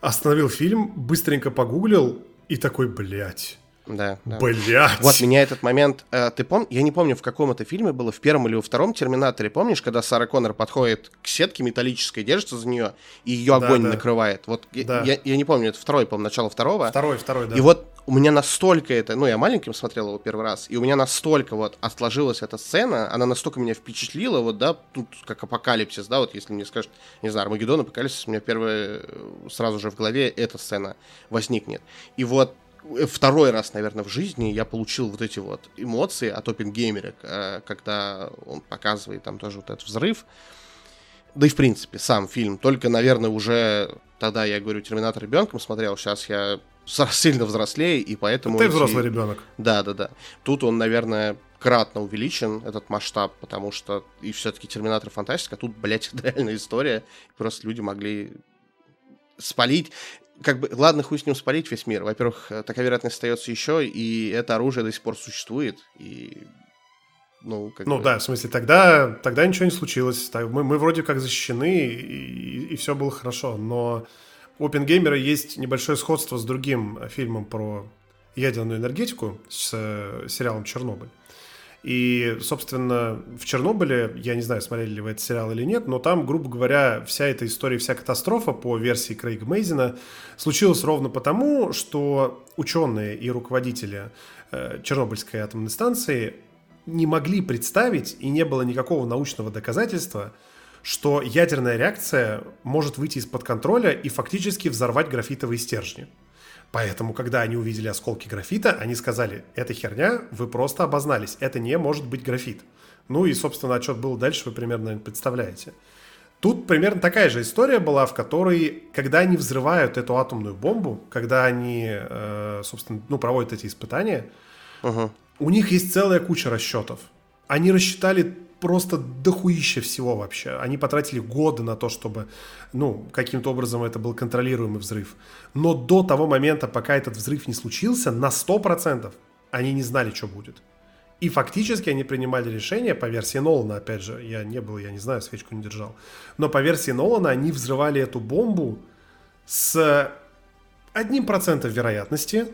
Остановил фильм, быстренько погуглил и такой, блядь, да, да. Блять. Вот меня этот момент, э, ты помнишь, я не помню, в каком это фильме было, в первом или во втором Терминаторе, помнишь, когда Сара Коннор подходит к сетке металлической, держится за нее, и ее огонь да, да. накрывает. Вот да. я, я не помню, это второй, по начало второго. Второй, второй, да. И вот у меня настолько это, ну, я маленьким смотрел его первый раз, и у меня настолько вот отложилась эта сцена, она настолько меня впечатлила, вот, да, тут как апокалипсис, да, вот если мне скажут, не знаю, Армагеддон, апокалипсис, у меня первое э, сразу же в голове эта сцена возникнет. И вот второй раз, наверное, в жизни я получил вот эти вот эмоции от Опенгеймера, э, когда он показывает там тоже вот этот взрыв. Да и, в принципе, сам фильм. Только, наверное, уже тогда, я говорю, «Терминатор» ребенком смотрел, сейчас я сильно взрослее, и поэтому... Ты эти... взрослый ребенок. Да, да, да. Тут он, наверное, кратно увеличен, этот масштаб, потому что и все-таки «Терминатор» фантастика, тут, блядь, реальная история. Просто люди могли спалить как бы, ладно, хуй с ним спалить весь мир. Во-первых, э, такая вероятность остается еще, и это оружие до сих пор существует. И ну, как ну бы... да, в смысле, тогда, тогда ничего не случилось. Мы, мы вроде как защищены, и, и, все было хорошо. Но у Опенгеймера есть небольшое сходство с другим фильмом про ядерную энергетику, с э, сериалом «Чернобыль». И, собственно, в Чернобыле, я не знаю, смотрели ли вы этот сериал или нет, но там, грубо говоря, вся эта история, вся катастрофа по версии Крейга Мейзина случилась ровно потому, что ученые и руководители э, Чернобыльской атомной станции не могли представить, и не было никакого научного доказательства, что ядерная реакция может выйти из-под контроля и фактически взорвать графитовые стержни. Поэтому, когда они увидели осколки графита, они сказали, это херня, вы просто обознались, это не может быть графит. Ну и, собственно, отчет был дальше, вы примерно представляете. Тут примерно такая же история была, в которой, когда они взрывают эту атомную бомбу, когда они, э, собственно, ну, проводят эти испытания, uh-huh. у них есть целая куча расчетов. Они рассчитали просто дохуище всего вообще. Они потратили годы на то, чтобы, ну, каким-то образом это был контролируемый взрыв. Но до того момента, пока этот взрыв не случился, на 100% они не знали, что будет. И фактически они принимали решение, по версии Нолана, опять же, я не был, я не знаю, свечку не держал, но по версии Нолана они взрывали эту бомбу с одним процентом вероятности,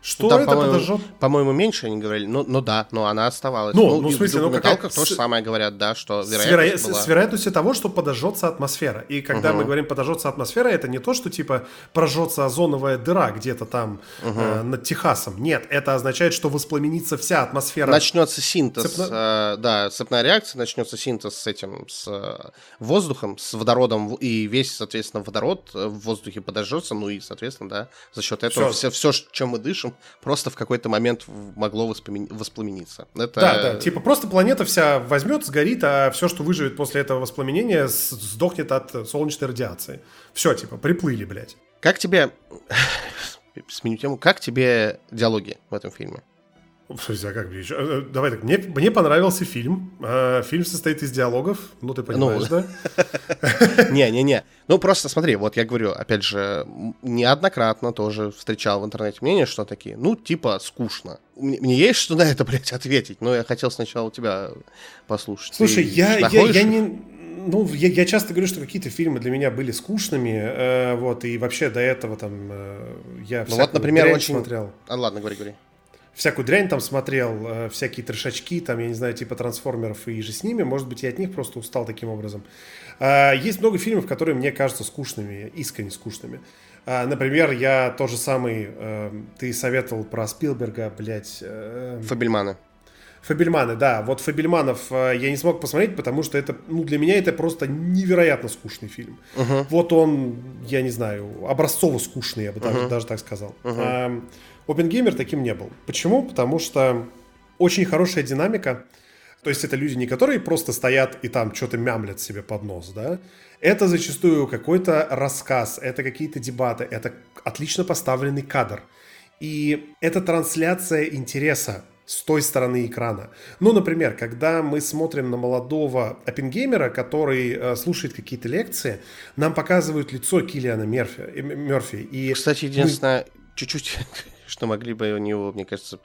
что ну, там, это по-моему, подожжет? По-моему, меньше они говорили. Ну, ну да, но она оставалась. Ну, ну, ну в смысле, ну какая... то же самое говорят, да, что вероятность с, веро... была... с вероятностью того, что подожжется атмосфера. И когда угу. мы говорим подожжется атмосфера, это не то, что типа прожжется озоновая дыра где-то там угу. э, над Техасом. Нет, это означает, что воспламенится вся атмосфера. Начнется синтез, Цепно... э, да, цепная реакция, начнется синтез с этим, с э, воздухом, с водородом, и весь, соответственно, водород в воздухе подожжется, ну и, соответственно, да, за счет этого все, все, все чем мы дышим, просто в какой-то момент могло воспламениться. Это... Да, да, типа просто планета вся возьмет, сгорит, а все, что выживет после этого воспламенения, сдохнет от солнечной радиации. Все, типа, приплыли, блядь. Как тебе... Сменю тему. Как тебе диалоги в этом фильме? Слушай, а как мне еще? Э, давай так, мне, мне понравился фильм. Э, фильм состоит из диалогов, ну ты понимаешь, ну, да? Не-не-не. Ну просто смотри, вот я говорю, опять же, неоднократно тоже встречал в интернете мнение, что такие, ну типа скучно. Мне есть что на это, блядь, ответить, но я хотел сначала у тебя послушать. Слушай, я, я, я не ну, я, я часто говорю, что какие-то фильмы для меня были скучными, э, вот, и вообще до этого там э, я ну, вот, например, очень... смотрел. А, ладно, говори, говори всякую дрянь там смотрел, э, всякие трешачки, там, я не знаю, типа трансформеров и же с ними. Может быть, я от них просто устал таким образом. Э, есть много фильмов, которые мне кажутся скучными, искренне скучными. Э, например, я тот же самый, э, ты советовал про Спилберга, блядь. Э, Фабельмана. Фабельманы, да. Вот Фабельманов я не смог посмотреть, потому что это, ну, для меня это просто невероятно скучный фильм. Uh-huh. Вот он, я не знаю, образцово скучный, я бы uh-huh. даже, даже так сказал. Uh-huh. Опенгеймер таким не был. Почему? Потому что очень хорошая динамика. То есть это люди не которые просто стоят и там что-то мямлят себе под нос, да? Это зачастую какой-то рассказ, это какие-то дебаты, это отлично поставленный кадр. И это трансляция интереса с той стороны экрана. Ну, например, когда мы смотрим на молодого оппенгеймера, который э, слушает какие-то лекции, нам показывают лицо Киллиана Мерфи. Э, Мерфи и Кстати, единственное, мы... чуть-чуть, что могли бы у него, мне кажется,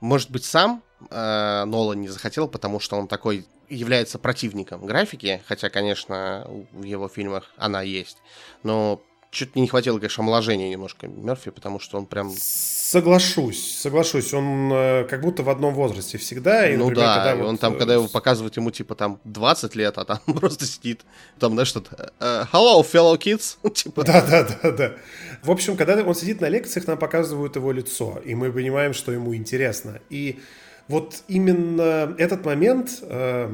может быть, сам э, Нолан не захотел, потому что он такой является противником графики, хотя, конечно, в его фильмах она есть. Но чуть не хватило, конечно, омоложения немножко Мерфи, потому что он прям... Соглашусь, соглашусь. Он э, как будто в одном возрасте всегда. И, ну например, да, когда и вот... он там, когда его показывают ему, типа, там, 20 лет, а там просто сидит, там, знаешь, что-то... Uh, hello, fellow kids! типа... Да, да, да, да. В общем, когда он сидит на лекциях, нам показывают его лицо, и мы понимаем, что ему интересно. И вот именно этот момент э,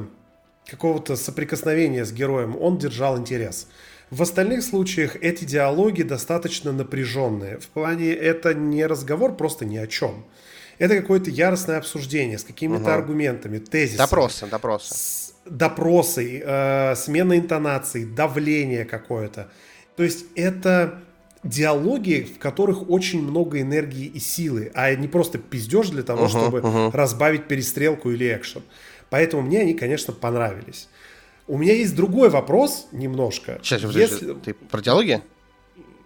какого-то соприкосновения с героем, он держал интерес. В остальных случаях эти диалоги достаточно напряженные. В плане это не разговор просто ни о чем. Это какое-то яростное обсуждение с какими-то угу. аргументами, тезисами. Допросы, допросы. С допросы, э, смена интонаций, давление какое-то. То есть это диалоги, в которых очень много энергии и силы, а не просто пиздеж для того, uh-huh, чтобы uh-huh. разбавить перестрелку или экшен. Поэтому мне они, конечно, понравились. У меня есть другой вопрос немножко. Сейчас, Если... ты про диалоги?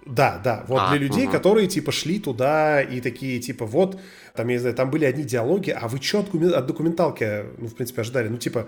Да, да. Вот а, для людей, угу. которые типа шли туда и такие типа вот там я не знаю, там были одни диалоги, а вы что от, от документалки, ну в принципе ожидали, ну типа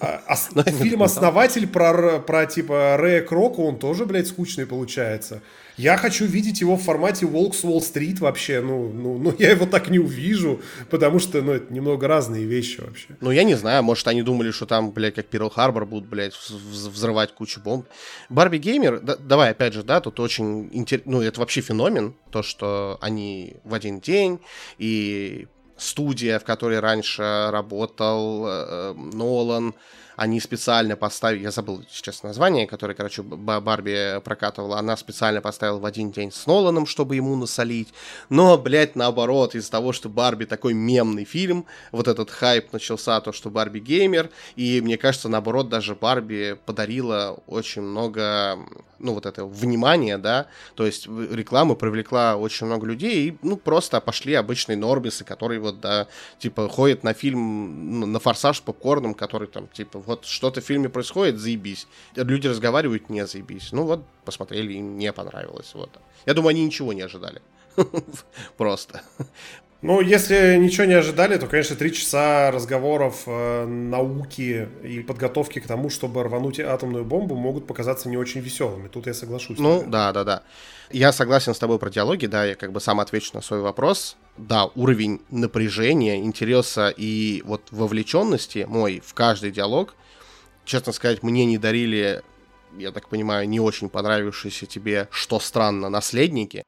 а, фильм основатель про про типа Рэя Крока, он тоже блядь скучный получается. Я хочу видеть его в формате Волкс Уолл-стрит вообще. Ну, ну, ну, я его так не увижу, потому что, ну, это немного разные вещи вообще. Ну, я не знаю, может, они думали, что там, блядь, как Перл Харбор будут, блядь, взрывать кучу бомб. Барби Геймер, да, давай, опять же, да, тут очень интересно, ну, это вообще феномен, то, что они в один день, и студия, в которой раньше работал э, э Нолан, они специально поставили, я забыл сейчас название, которое, короче, Барби прокатывала, она специально поставила в один день с Ноланом, чтобы ему насолить. Но, блядь, наоборот, из-за того, что Барби такой мемный фильм, вот этот хайп начался, то, что Барби геймер, и мне кажется, наоборот, даже Барби подарила очень много, ну, вот этого внимания, да, то есть реклама привлекла очень много людей, и, ну, просто пошли обычные норбисы, которые вот, да, типа, ходят на фильм, на форсаж с попкорном, который там, типа, вот что-то в фильме происходит, заебись. Люди разговаривают, не заебись. Ну вот, посмотрели, им не понравилось. Вот. Я думаю, они ничего не ожидали. Просто. Ну, если ничего не ожидали, то, конечно, три часа разговоров э, науки и подготовки к тому, чтобы рвануть атомную бомбу, могут показаться не очень веселыми. Тут я соглашусь. Ну, да, да, да. Я согласен с тобой про диалоги, да, я как бы сам отвечу на свой вопрос. Да, уровень напряжения, интереса и вот вовлеченности мой в каждый диалог, честно сказать, мне не дарили, я так понимаю, не очень понравившиеся тебе, что странно, наследники.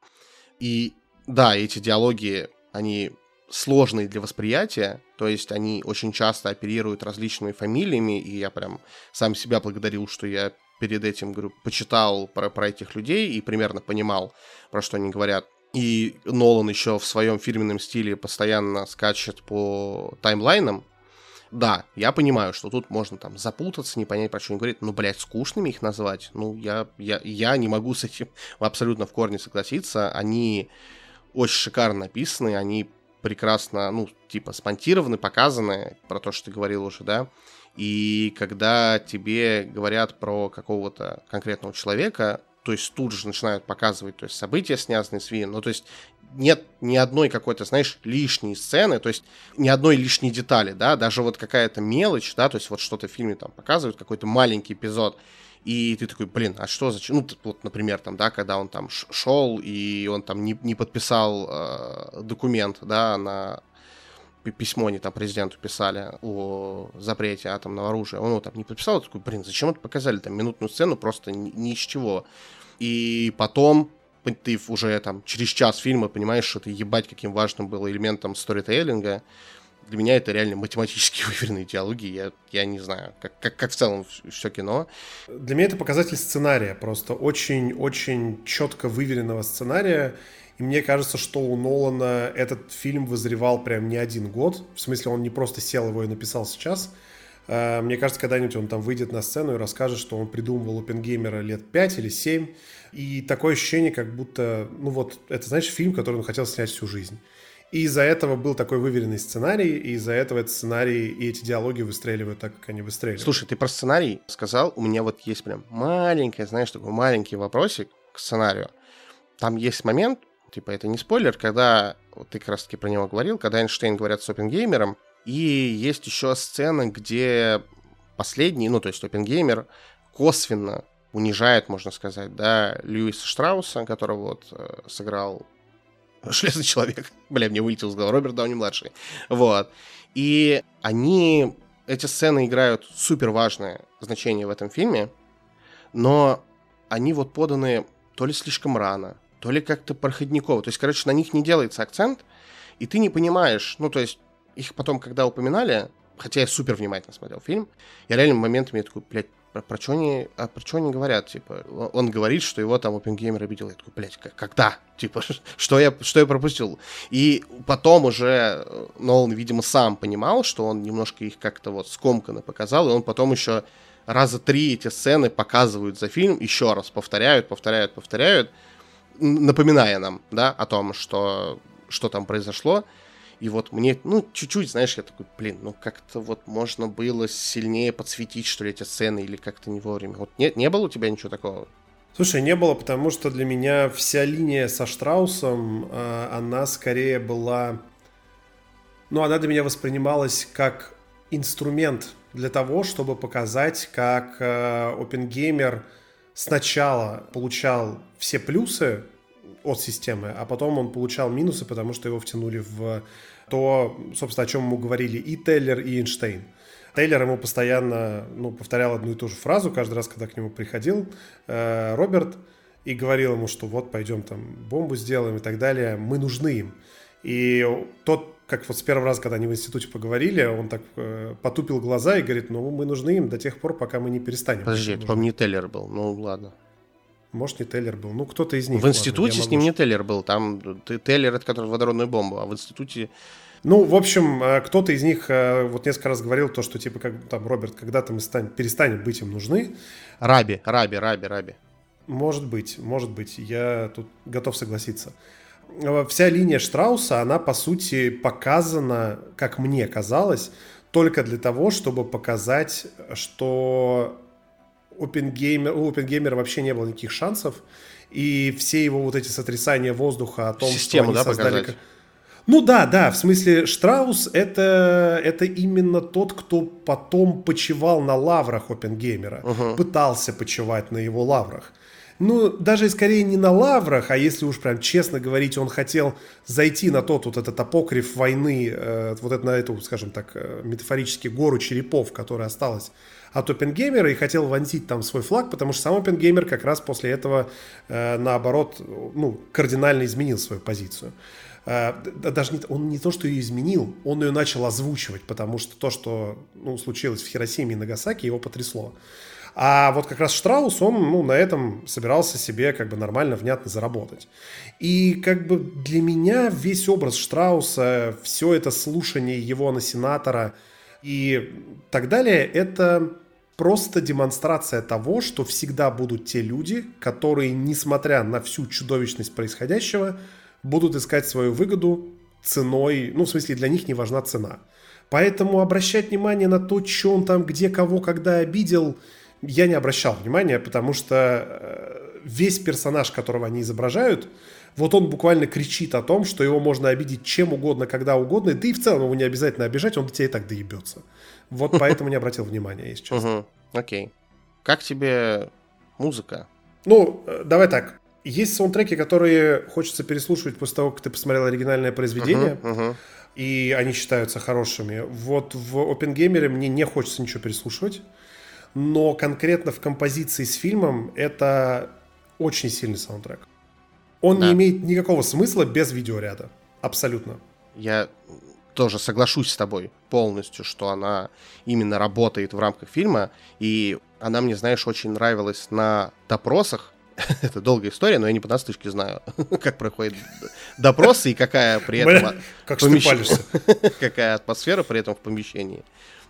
И да, эти диалоги они сложные для восприятия, то есть они очень часто оперируют различными фамилиями, и я прям сам себя благодарил, что я перед этим, говорю, почитал про, про этих людей и примерно понимал, про что они говорят. И Нолан еще в своем фирменном стиле постоянно скачет по таймлайнам. Да, я понимаю, что тут можно там запутаться, не понять, про что они говорят, но, блядь, скучными их назвать, ну, я, я, я не могу с этим абсолютно в корне согласиться. Они очень шикарно написаны, они прекрасно, ну, типа, спонтированы, показаны, про то, что ты говорил уже, да, и когда тебе говорят про какого-то конкретного человека, то есть тут же начинают показывать, то есть события, связанные с Вином, ну, то есть нет ни одной какой-то, знаешь, лишней сцены, то есть ни одной лишней детали, да, даже вот какая-то мелочь, да, то есть вот что-то в фильме там показывают, какой-то маленький эпизод, и ты такой, блин, а что зачем? Ну, вот, например, там, да, когда он там шел, и он там не, не подписал э, документ, да, на письмо они там президенту писали о запрете атомного оружия, он его там не подписал, такой, блин, зачем это показали, там, минутную сцену, просто ни, ни из чего. И потом ты уже там через час фильма понимаешь, что это ебать каким важным было элементом сторителлинга, для меня это реально математически выверенные диалоги. Я, я не знаю, как, как, как в целом все кино. Для меня это показатель сценария, просто очень-очень четко выверенного сценария. И мне кажется, что у Нолана этот фильм вызревал прям не один год. В смысле, он не просто сел его и написал сейчас. А, мне кажется, когда-нибудь он там выйдет на сцену и расскажет, что он придумывал Опенгеймера лет 5 или 7. И такое ощущение, как будто, ну вот, это, знаешь, фильм, который он хотел снять всю жизнь. И из-за этого был такой выверенный сценарий, и из-за этого этот сценарий и эти диалоги выстреливают так, как они выстреливают. Слушай, ты про сценарий сказал, у меня вот есть прям маленький, знаешь, такой маленький вопросик к сценарию. Там есть момент, типа это не спойлер, когда, вот ты как раз таки про него говорил, когда Эйнштейн говорят с Опенгеймером, и есть еще сцена, где последний, ну то есть Опенгеймер косвенно унижает, можно сказать, да, Льюиса Штрауса, которого вот э, сыграл Железный человек. Бля, мне вылетел с головы. Роберт Дауни-младший. Вот. И они... Эти сцены играют супер важное значение в этом фильме, но они вот поданы то ли слишком рано, то ли как-то проходниково. То есть, короче, на них не делается акцент, и ты не понимаешь, ну, то есть, их потом, когда упоминали, хотя я супер внимательно смотрел фильм, я реально моментами такой, блядь, про, что они, а про что они говорят, типа, он говорит, что его там OpenGamer обидел, я такой, блядь, когда? Типа, что я, что я пропустил? И потом уже э, Нолан, видимо, сам понимал, что он немножко их как-то вот скомканно показал, и он потом еще раза три эти сцены показывают за фильм, еще раз повторяют, повторяют, повторяют, напоминая нам, да, о том, что, что там произошло. И вот мне, ну, чуть-чуть, знаешь, я такой, блин, ну как-то вот можно было сильнее подсветить, что ли, эти сцены, или как-то не вовремя. Вот нет, не было у тебя ничего такого? Слушай, не было, потому что для меня вся линия со Штраусом, э, она скорее была... Ну, она для меня воспринималась как инструмент для того, чтобы показать, как э, OpenGamer сначала получал все плюсы от системы, а потом он получал минусы, потому что его втянули в то, собственно, о чем ему говорили и Теллер, и Эйнштейн. Тейлер ему постоянно ну, повторял одну и ту же фразу каждый раз, когда к нему приходил э, Роберт и говорил ему, что вот пойдем там бомбу сделаем и так далее, мы нужны им. И тот, как вот с первого раза, когда они в институте поговорили, он так э, потупил глаза и говорит, ну мы нужны им до тех пор, пока мы не перестанем. Подожди, это, по-моему, не Теллер был, ну ладно. Может, не Теллер был. Ну, кто-то из них. В институте ладно, с ним могу... не Теллер был. Там Теллер, это который водородную бомбу, а в институте... Ну, в общем, э, кто-то из них э, вот несколько раз говорил то, что, типа, как там, Роберт, когда-то мы станем, перестанем быть им нужны. Раби, Раби, Раби, Раби. Может быть, может быть. Я тут готов согласиться. Э, вся линия Штрауса, она, по сути, показана, как мне казалось, только для того, чтобы показать, что OpenGamer, у OpenGamer вообще не было никаких шансов, и все его вот эти сотрясания воздуха о том, Систему, что они да, создали... Показать? Ну да, да, в смысле Штраус это, это именно тот, кто потом почивал на лаврах Опенгеймера, угу. пытался почивать на его лаврах. Ну, даже скорее не на лаврах, а если уж прям честно говорить, он хотел зайти на тот вот этот апокриф войны, э, вот это, на эту, скажем так, э, метафорически гору черепов, которая осталась от OpenGamer и хотел вонзить там свой флаг, потому что сам OpenGamer как раз после этого, э, наоборот, ну, кардинально изменил свою позицию. Э, даже не, он не то, что ее изменил, он ее начал озвучивать, потому что то, что ну, случилось в Хиросиме и Нагасаки, его потрясло. А вот как раз Штраус, он ну, на этом собирался себе как бы нормально, внятно заработать. И как бы для меня весь образ Штрауса, все это слушание его на сенатора и так далее, это просто демонстрация того, что всегда будут те люди, которые, несмотря на всю чудовищность происходящего, будут искать свою выгоду ценой, ну, в смысле, для них не важна цена. Поэтому обращать внимание на то, что он там, где, кого, когда обидел, я не обращал внимания, потому что э, весь персонаж, которого они изображают, вот он буквально кричит о том, что его можно обидеть чем угодно, когда угодно, да и в целом его не обязательно обижать, он до тебя и так доебется. Вот поэтому не обратил внимания, если честно. Окей. Как тебе музыка? Ну, э, давай так. Есть саундтреки, которые хочется переслушивать после того, как ты посмотрел оригинальное произведение, uh-huh, uh-huh. и они считаются хорошими. Вот в OpenGamer мне не хочется ничего переслушивать, но конкретно в композиции с фильмом это очень сильный саундтрек. Он да. не имеет никакого смысла без видеоряда. Абсолютно. Я тоже соглашусь с тобой полностью, что она именно работает в рамках фильма, и она мне, знаешь, очень нравилась на допросах, это долгая история, но я не по наслышке знаю, как проходят допросы и какая при этом... Как помещ... какая атмосфера при этом в помещении.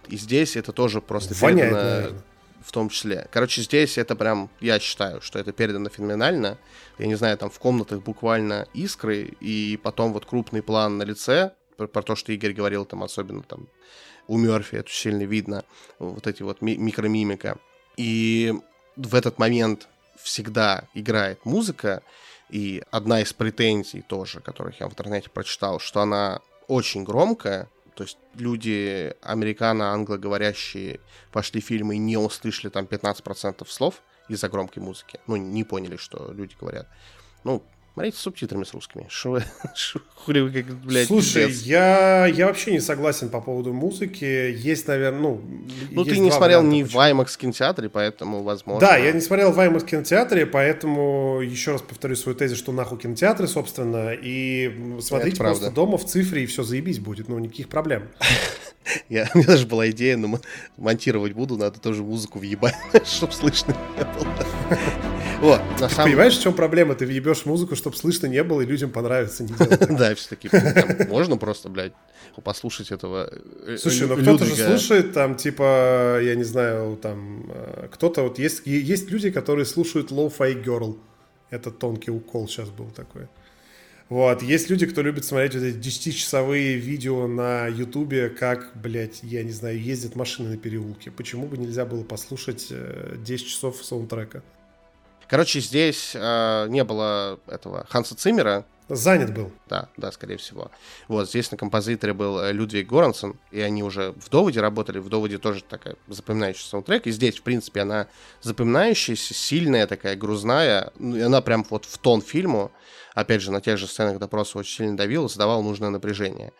И здесь это тоже просто Воняет, передано в том числе. Короче, здесь это прям, я считаю, что это передано феноменально. Я не знаю, там в комнатах буквально искры, и потом вот крупный план на лице, про, про то, что Игорь говорил, там особенно там у Мерфи это сильно видно, вот эти вот ми- микромимика. И в этот момент всегда играет музыка, и одна из претензий тоже, которых я в интернете прочитал, что она очень громкая, то есть люди американо-англоговорящие пошли фильмы и не услышали там 15% слов из-за громкой музыки. Ну, не поняли, что люди говорят. Ну, Смотрите с субтитрами с русскими. Шо вы, хули вы как, блядь, Слушай, я, я вообще не согласен по поводу музыки. Есть, наверное, ну... Ну, ты не смотрел ни в IMAX кинотеатре, поэтому, возможно... Да, я не смотрел в IMAX кинотеатре, поэтому еще раз повторю свою тезис, что нахуй кинотеатры, собственно, и смотрите просто дома в цифре, и все заебись будет, ну, никаких проблем. Я, у меня даже была идея, но монтировать буду, надо тоже музыку въебать, чтобы слышно не было. Вот, на самом... Понимаешь, в чем проблема? Ты въебешь музыку, чтобы слышно не было, и людям понравится. Не да, все-таки можно просто, блядь, послушать этого э, Слушай, ну кто-то же слушает там, типа, я не знаю, там, э, кто-то вот есть, есть люди, которые слушают Low-Fi Girl. Это тонкий укол сейчас был такой. Вот. Есть люди, кто любит смотреть вот эти 10-часовые видео на Ютубе, как, блядь, я не знаю, ездят машины на переулке. Почему бы нельзя было послушать 10 э, часов саундтрека? Короче, здесь э, не было этого Ханса Циммера. Занят был. Да, да, скорее всего. Вот, здесь на композиторе был э, Людвиг Горансон, и они уже в «Доводе» работали. В «Доводе» тоже такая запоминающая саундтрек, и здесь, в принципе, она запоминающаяся, сильная такая, грузная, ну, и она прям вот в тон фильму опять же, на тех же сценах допроса очень сильно давил и создавал нужное напряжение.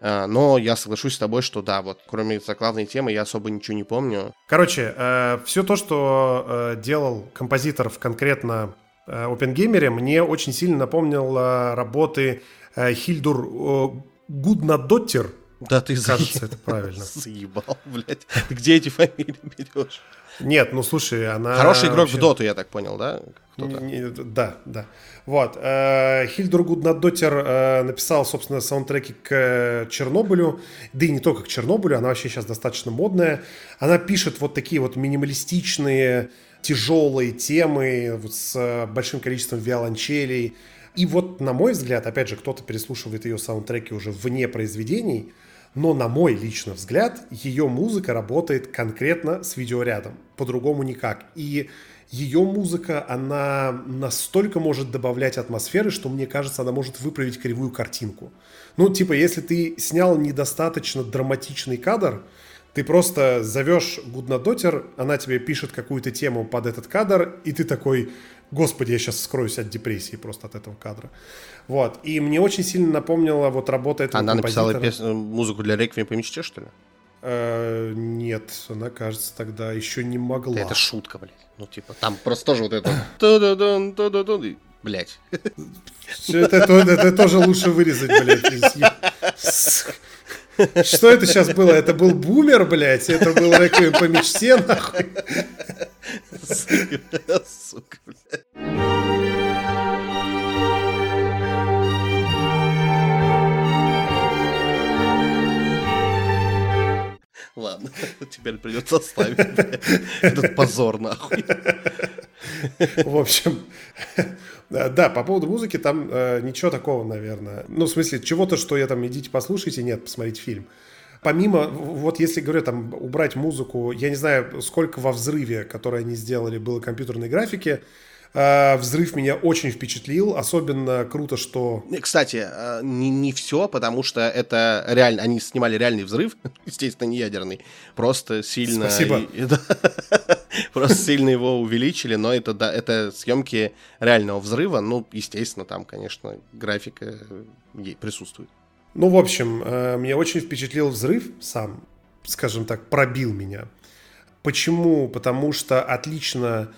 А, но я соглашусь с тобой, что да, вот кроме заглавной темы я особо ничего не помню. Короче, э, все то, что э, делал композитор в конкретно э, OpenGamer, мне очень сильно напомнило работы э, Хильдур э, Гуднадоттер. Да, ты Кажется, это правильно. Заебал, блядь. Ты где эти фамилии берешь? Нет, ну слушай, она... Хороший игрок вообще... в доту, я так понял, да? Да, да. Вот. Э, Хильдур Гуднадотер э, написал, собственно, саундтреки к Чернобылю, да и не только к Чернобылю, она вообще сейчас достаточно модная. Она пишет вот такие вот минималистичные, тяжелые темы с большим количеством виолончелей. И вот, на мой взгляд, опять же, кто-то переслушивает ее саундтреки уже вне произведений, но, на мой личный взгляд, ее музыка работает конкретно с видеорядом. По-другому никак. И ее музыка, она настолько может добавлять атмосферы, что, мне кажется, она может выправить кривую картинку. Ну, типа, если ты снял недостаточно драматичный кадр, ты просто зовешь Гуднадотер, она тебе пишет какую-то тему под этот кадр, и ты такой, господи, я сейчас скроюсь от депрессии просто от этого кадра. Вот. И мне очень сильно напомнила вот работа этого Она написала пес... музыку для Реквием по мечте, что ли? Э, нет, она, кажется, тогда еще не могла. Да это шутка, блядь. Ну, типа, там просто тоже вот это... Блять. Это, это, это тоже лучше вырезать, блядь. Что это сейчас было? Это был бумер, блядь? Это был реквием по мечте, нахуй? Сука, блядь. Ладно, теперь придется оставить этот позор нахуй. В общем, да, по поводу музыки там э, ничего такого, наверное. Ну, в смысле, чего-то, что я там, идите послушайте, нет, посмотрите фильм. Помимо, вот если, говорю, там, убрать музыку, я не знаю, сколько во взрыве, который они сделали, было компьютерной графики, Э, взрыв меня очень впечатлил. Особенно круто, что... Кстати, э, не, не все, потому что это реально... Они снимали реальный взрыв, естественно, не ядерный. Просто сильно... Спасибо. Просто сильно его увеличили, но это, да, это съемки реального взрыва. Ну, естественно, там, конечно, графика присутствует. Ну, в общем, э, меня очень впечатлил взрыв сам, скажем так, пробил меня. Почему? Потому что отлично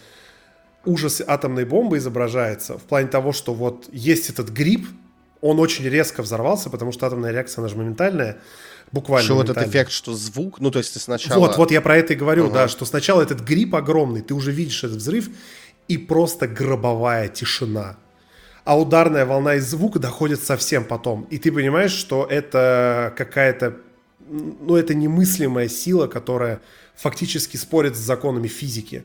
ужас атомной бомбы изображается в плане того, что вот есть этот гриб, Он очень резко взорвался, потому что атомная реакция, она же моментальная. Буквально. Что вот этот эффект, что звук, ну то есть ты сначала... Вот, вот я про это и говорю, угу. да, что сначала этот гриб огромный, ты уже видишь этот взрыв, и просто гробовая тишина. А ударная волна из звука доходит совсем потом. И ты понимаешь, что это какая-то, ну это немыслимая сила, которая фактически спорит с законами физики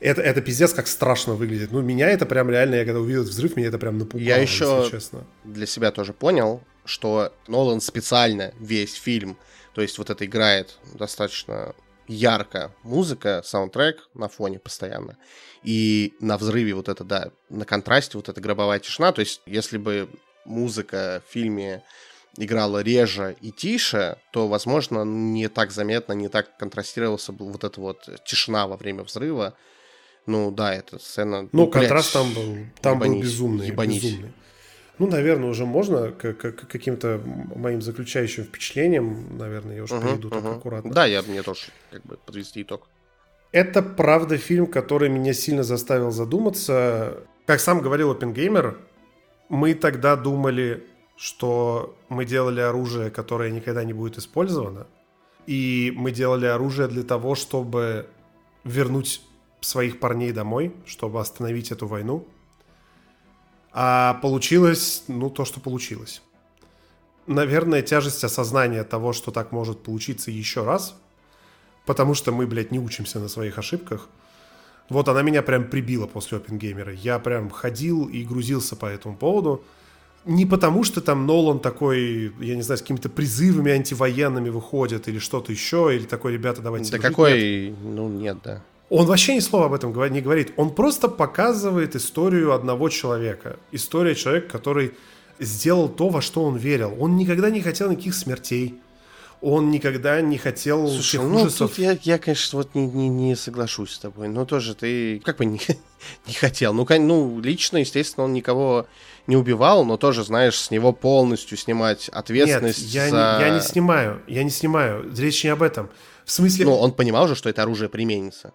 это, это пиздец как страшно выглядит. Ну, меня это прям реально, я когда увидел взрыв, меня это прям напугало, Я еще честно. для себя тоже понял, что Нолан специально весь фильм, то есть вот это играет достаточно ярко музыка, саундтрек на фоне постоянно. И на взрыве вот это, да, на контрасте вот эта гробовая тишина. То есть если бы музыка в фильме играла реже и тише, то, возможно, не так заметно, не так контрастировался бы вот эта вот тишина во время взрыва ну да, эта сцена... Ну, ну контраст там был, там ебанись, был безумный, ебанись. безумный. Ну, наверное, уже можно к, к, к каким-то моим заключающим впечатлениям, наверное, я уже uh-huh, перейду uh-huh. так аккуратно. Да, я мне тоже как бы подвести итог. Это, правда, фильм, который меня сильно заставил задуматься. Как сам говорил Оппенгеймер, мы тогда думали, что мы делали оружие, которое никогда не будет использовано. И мы делали оружие для того, чтобы вернуть своих парней домой, чтобы остановить эту войну. А получилось, ну, то, что получилось. Наверное, тяжесть осознания того, что так может получиться еще раз, потому что мы, блядь, не учимся на своих ошибках. Вот она меня прям прибила после Опенгеймера. Я прям ходил и грузился по этому поводу. Не потому, что там Нолан такой, я не знаю, с какими-то призывами антивоенными выходит или что-то еще, или такой, ребята, давайте... Да какой... Нет. Ну, нет, да. Он вообще ни слова об этом не говорит. Он просто показывает историю одного человека. История человека, который сделал то, во что он верил. Он никогда не хотел никаких смертей. Он никогда не хотел Слушай, ну, ужасов. Тут я, я, конечно, вот не, не, не соглашусь с тобой. Но тоже ты как бы не, не хотел. Ну, ну, лично, естественно, он никого не убивал, но тоже, знаешь, с него полностью снимать ответственность Нет, я, за... не, я не снимаю. Я не снимаю. Речь не об этом. В смысле... Ну, он понимал же, что это оружие применится.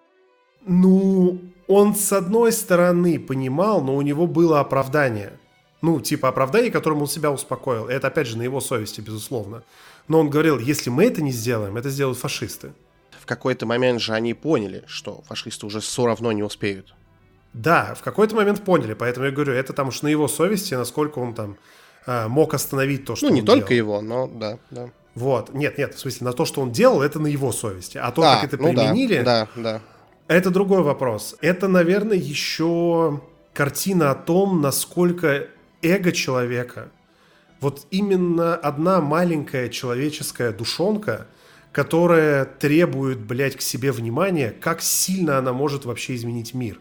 Ну, он с одной стороны понимал, но у него было оправдание. Ну, типа оправдание, которым он себя успокоил. Это, опять же, на его совести, безусловно. Но он говорил, если мы это не сделаем, это сделают фашисты. В какой-то момент же они поняли, что фашисты уже все равно не успеют. Да, в какой-то момент поняли, поэтому я говорю, это там уж на его совести, насколько он там э, мог остановить то, что Ну, не только делал. его, но да, да. Вот, нет, нет, в смысле, на то, что он делал, это на его совести. А то, а, как это ну применили... Да, да, да это другой вопрос. Это, наверное, еще картина о том, насколько эго человека, вот именно одна маленькая человеческая душонка, которая требует, блядь, к себе внимания, как сильно она может вообще изменить мир.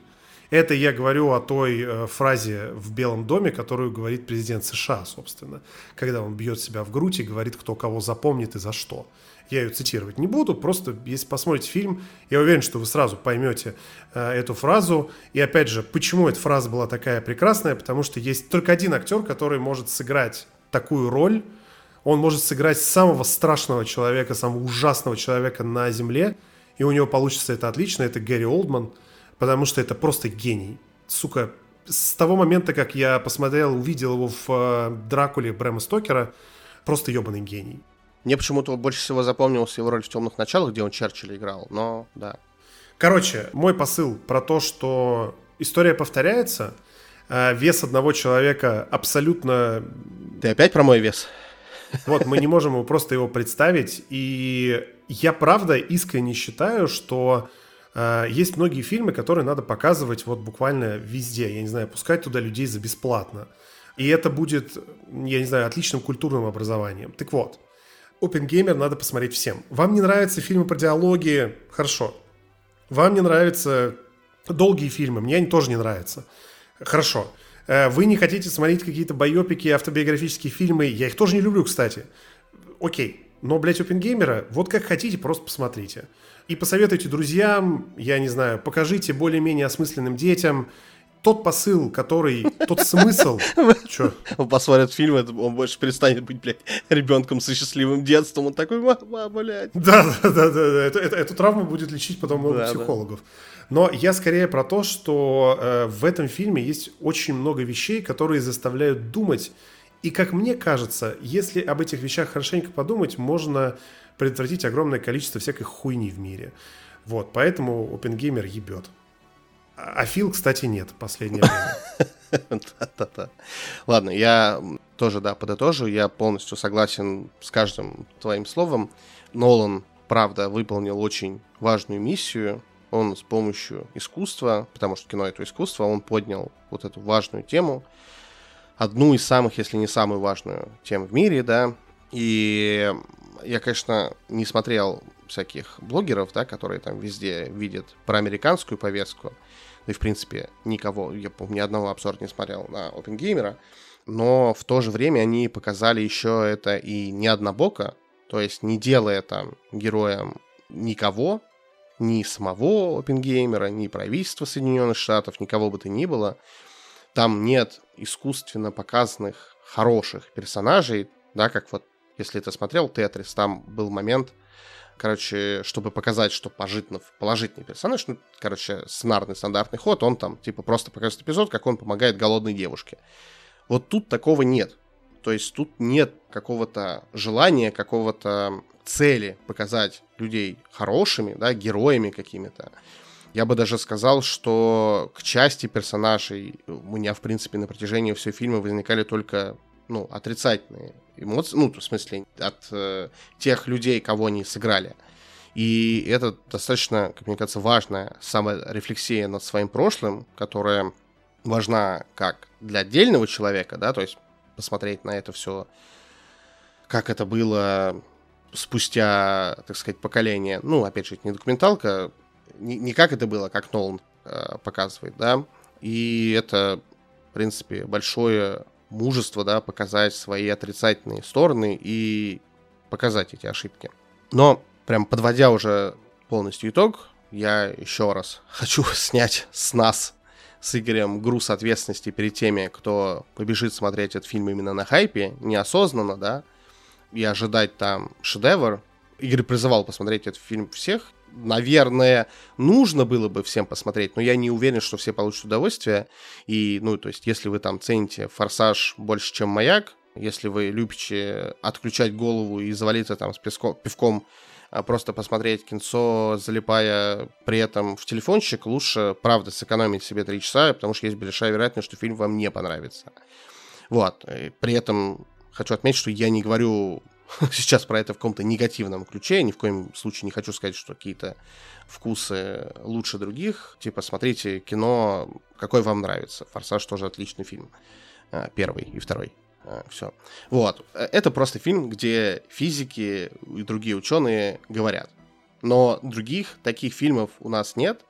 Это я говорю о той э, фразе в Белом доме, которую говорит президент США, собственно, когда он бьет себя в грудь и говорит, кто кого запомнит и за что. Я ее цитировать не буду, просто если посмотрите фильм, я уверен, что вы сразу поймете э, эту фразу. И опять же, почему эта фраза была такая прекрасная? Потому что есть только один актер, который может сыграть такую роль. Он может сыграть самого страшного человека, самого ужасного человека на Земле, и у него получится это отлично. Это Гэри Олдман, потому что это просто гений. Сука, с того момента, как я посмотрел, увидел его в э, Дракуле Брэма Стокера, просто ебаный гений. Мне почему-то больше всего запомнился его роль в «Темных началах», где он Черчилля играл, но да. Короче, мой посыл про то, что история повторяется, а вес одного человека абсолютно... Ты опять про мой вес? Вот, мы не можем его просто его представить, и я правда искренне считаю, что э, есть многие фильмы, которые надо показывать вот буквально везде, я не знаю, пускать туда людей за бесплатно. И это будет, я не знаю, отличным культурным образованием. Так вот, Опенгеймер надо посмотреть всем. Вам не нравятся фильмы про диалоги? Хорошо. Вам не нравятся долгие фильмы? Мне они тоже не нравятся. Хорошо. Э, вы не хотите смотреть какие-то байопики, автобиографические фильмы? Я их тоже не люблю, кстати. Окей. Но, блядь, Опенгеймера, вот как хотите, просто посмотрите. И посоветуйте друзьям, я не знаю, покажите более-менее осмысленным детям, тот посыл, который, тот смысл... Че? Он посмотрит фильм, он больше перестанет быть, блядь, ребенком со счастливым детством. Он такой, мама, блядь. Да, да, да, да. Эту, эту, эту травму будет лечить потом много да, психологов. Да. Но я скорее про то, что э, в этом фильме есть очень много вещей, которые заставляют думать И как мне кажется, если об этих вещах хорошенько подумать, можно предотвратить огромное количество всякой хуйни в мире. Вот, поэтому OpenGamer ебет. А Фил, кстати, нет последнее время. Ладно, я тоже, да, подытожу. Я полностью согласен с каждым твоим словом. Нолан, правда, выполнил очень важную миссию. Он с помощью искусства, потому что кино это искусство, он поднял вот эту важную тему. Одну из самых, если не самую важную тем в мире, да. И я, конечно, не смотрел всяких блогеров, да, которые там везде видят про американскую повестку. Да и, в принципе, никого, я помню, ни одного обзора не смотрел на OpenGamer. Но в то же время они показали еще это и не однобоко, то есть не делая там героем никого, ни самого OpenGamer, ни правительства Соединенных Штатов, никого бы то ни было. Там нет искусственно показанных хороших персонажей, да, как вот если ты смотрел Тетрис, там был момент, короче, чтобы показать, что Пожитнов положительный персонаж, ну, короче, сценарный стандартный ход, он там, типа, просто показывает эпизод, как он помогает голодной девушке. Вот тут такого нет. То есть тут нет какого-то желания, какого-то цели показать людей хорошими, да, героями какими-то. Я бы даже сказал, что к части персонажей у меня, в принципе, на протяжении всего фильма возникали только ну, отрицательные эмоции, ну, в смысле, от э, тех людей, кого они сыграли. И это достаточно, как мне кажется, важная саморефлексия над своим прошлым, которая важна как для отдельного человека, да, то есть посмотреть на это все, как это было спустя, так сказать, поколение. Ну, опять же, это не документалка, не, не как это было, как Нолан э, показывает, да. И это, в принципе, большое мужество, да, показать свои отрицательные стороны и показать эти ошибки. Но, прям подводя уже полностью итог, я еще раз хочу снять с нас, с Игорем, груз ответственности перед теми, кто побежит смотреть этот фильм именно на хайпе, неосознанно, да, и ожидать там шедевр. Игорь призывал посмотреть этот фильм всех, наверное, нужно было бы всем посмотреть, но я не уверен, что все получат удовольствие. И, ну, то есть, если вы там цените «Форсаж» больше, чем «Маяк», если вы любите отключать голову и завалиться там с песком, пивком, а просто посмотреть кинцо, залипая при этом в телефончик, лучше, правда, сэкономить себе три часа, потому что есть большая вероятность, что фильм вам не понравится. Вот. И при этом хочу отметить, что я не говорю сейчас про это в каком-то негативном ключе. Ни в коем случае не хочу сказать, что какие-то вкусы лучше других. Типа, смотрите кино, какой вам нравится. «Форсаж» тоже отличный фильм. А, первый и второй. А, Все. Вот. Это просто фильм, где физики и другие ученые говорят. Но других таких фильмов у нас нет.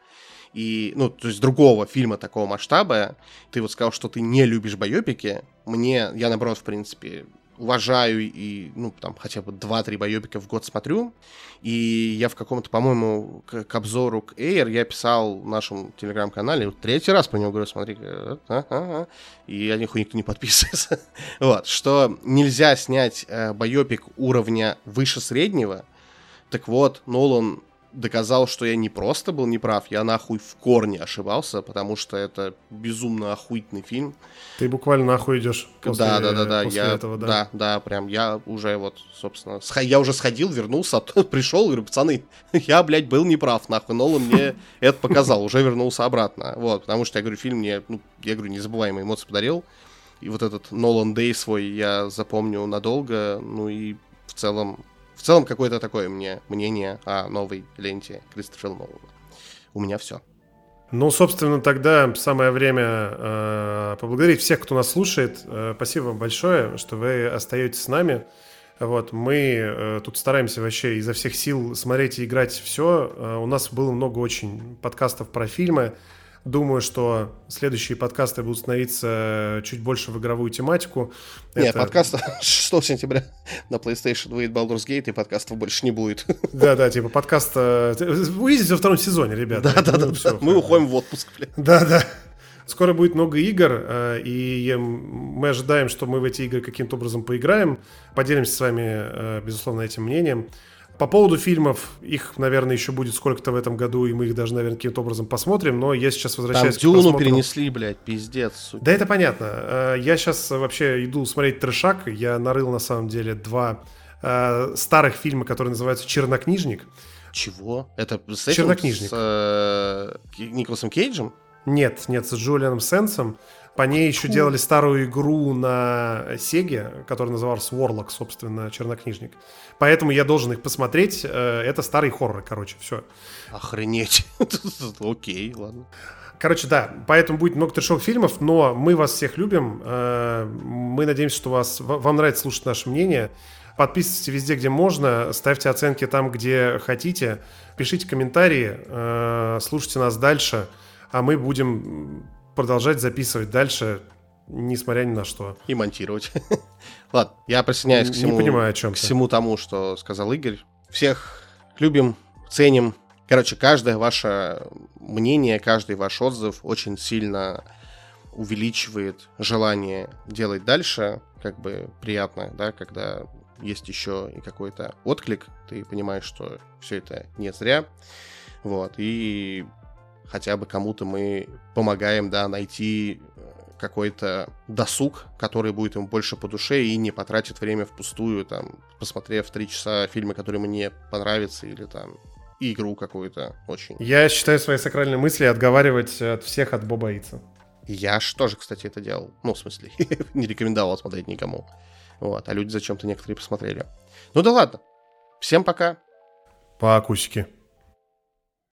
И, ну, то есть другого фильма такого масштаба. Ты вот сказал, что ты не любишь байопики. Мне, я наоборот, в принципе, уважаю и, ну, там, хотя бы 2-3 боебика в год смотрю. И я в каком-то, по-моему, к, к обзору к Air я писал в нашем телеграм-канале, вот третий раз по нему говорю, смотри, а, а, а, и о них никто не подписывается. вот, что нельзя снять э, боепик уровня выше среднего, так вот, Нолан доказал, что я не просто был неправ, я нахуй в корне ошибался, потому что это безумно охуительный фильм. Ты буквально нахуй идешь после, да, да, да, да, после я, этого, да? Да, да, прям я уже вот, собственно, я уже сходил, вернулся, пришел, говорю, пацаны, я, блядь, был неправ, нахуй, Нолан мне это показал, уже вернулся обратно, вот, потому что, я говорю, фильм мне, ну, я говорю, незабываемые эмоции подарил, и вот этот Нолан Дэй свой я запомню надолго, ну и в целом в целом какое-то такое мне мнение о новой ленте Кристофера Нолана. У меня все. Ну, собственно, тогда самое время э, поблагодарить всех, кто нас слушает. Э, спасибо вам большое, что вы остаетесь с нами. Вот, мы э, тут стараемся вообще изо всех сил смотреть и играть все. Э, у нас было много очень подкастов про фильмы. Думаю, что следующие подкасты будут становиться чуть больше в игровую тематику. Нет, Это... подкаст 6 сентября на PlayStation выйдет Baldur's Gate, и подкастов больше не будет. Да-да, типа подкаст... Э, увидите во втором сезоне, ребята. Да-да-да, ну, мы уходим в отпуск. Да-да. Скоро будет много игр, э, и мы ожидаем, что мы в эти игры каким-то образом поиграем. Поделимся с вами, э, безусловно, этим мнением. По поводу фильмов, их, наверное, еще будет сколько-то в этом году, и мы их даже, наверное, каким-то образом посмотрим, но я сейчас возвращаюсь Там Дюну просмотру... перенесли, блядь, пиздец. Сука. Да это понятно. Э, я сейчас вообще иду смотреть трешак, я нарыл, на самом деле, два э, старых фильма, которые называются «Чернокнижник». Чего? Это с этим, Чернокнижник. С э, Николасом Кейджем? Нет, нет, с Джулианом Сенсом. По ней еще делали старую игру на Сеге, которая называлась Warlock, собственно, чернокнижник. Поэтому я должен их посмотреть. Э, это старый хоррор, короче, все. Охренеть. Окей, ладно. Короче, да, поэтому будет много трешовых фильмов, но мы вас всех любим. Э, мы надеемся, что вас, вам нравится слушать наше мнение. Подписывайтесь везде, где можно, ставьте оценки там, где хотите, пишите комментарии, э, слушайте нас дальше, а мы будем продолжать записывать дальше, несмотря ни на что. И монтировать. Ладно, я присоединяюсь к всему, Не понимаю, о чем к всему тому, что сказал Игорь. Всех любим, ценим. Короче, каждое ваше мнение, каждый ваш отзыв очень сильно увеличивает желание делать дальше. Как бы приятно, да, когда есть еще и какой-то отклик, ты понимаешь, что все это не зря. Вот, и хотя бы кому-то мы помогаем, да, найти э, какой-то досуг, который будет ему больше по душе и не потратит время впустую, там, посмотрев три часа фильмы, которые мне понравятся, или там игру какую-то очень. Я считаю свои сакральные мысли отговаривать от всех от Боба Ица. Я же тоже, кстати, это делал. Ну, в смысле, не рекомендовал смотреть никому. Вот, а люди зачем-то некоторые посмотрели. Ну да ладно. Всем пока. По акусике.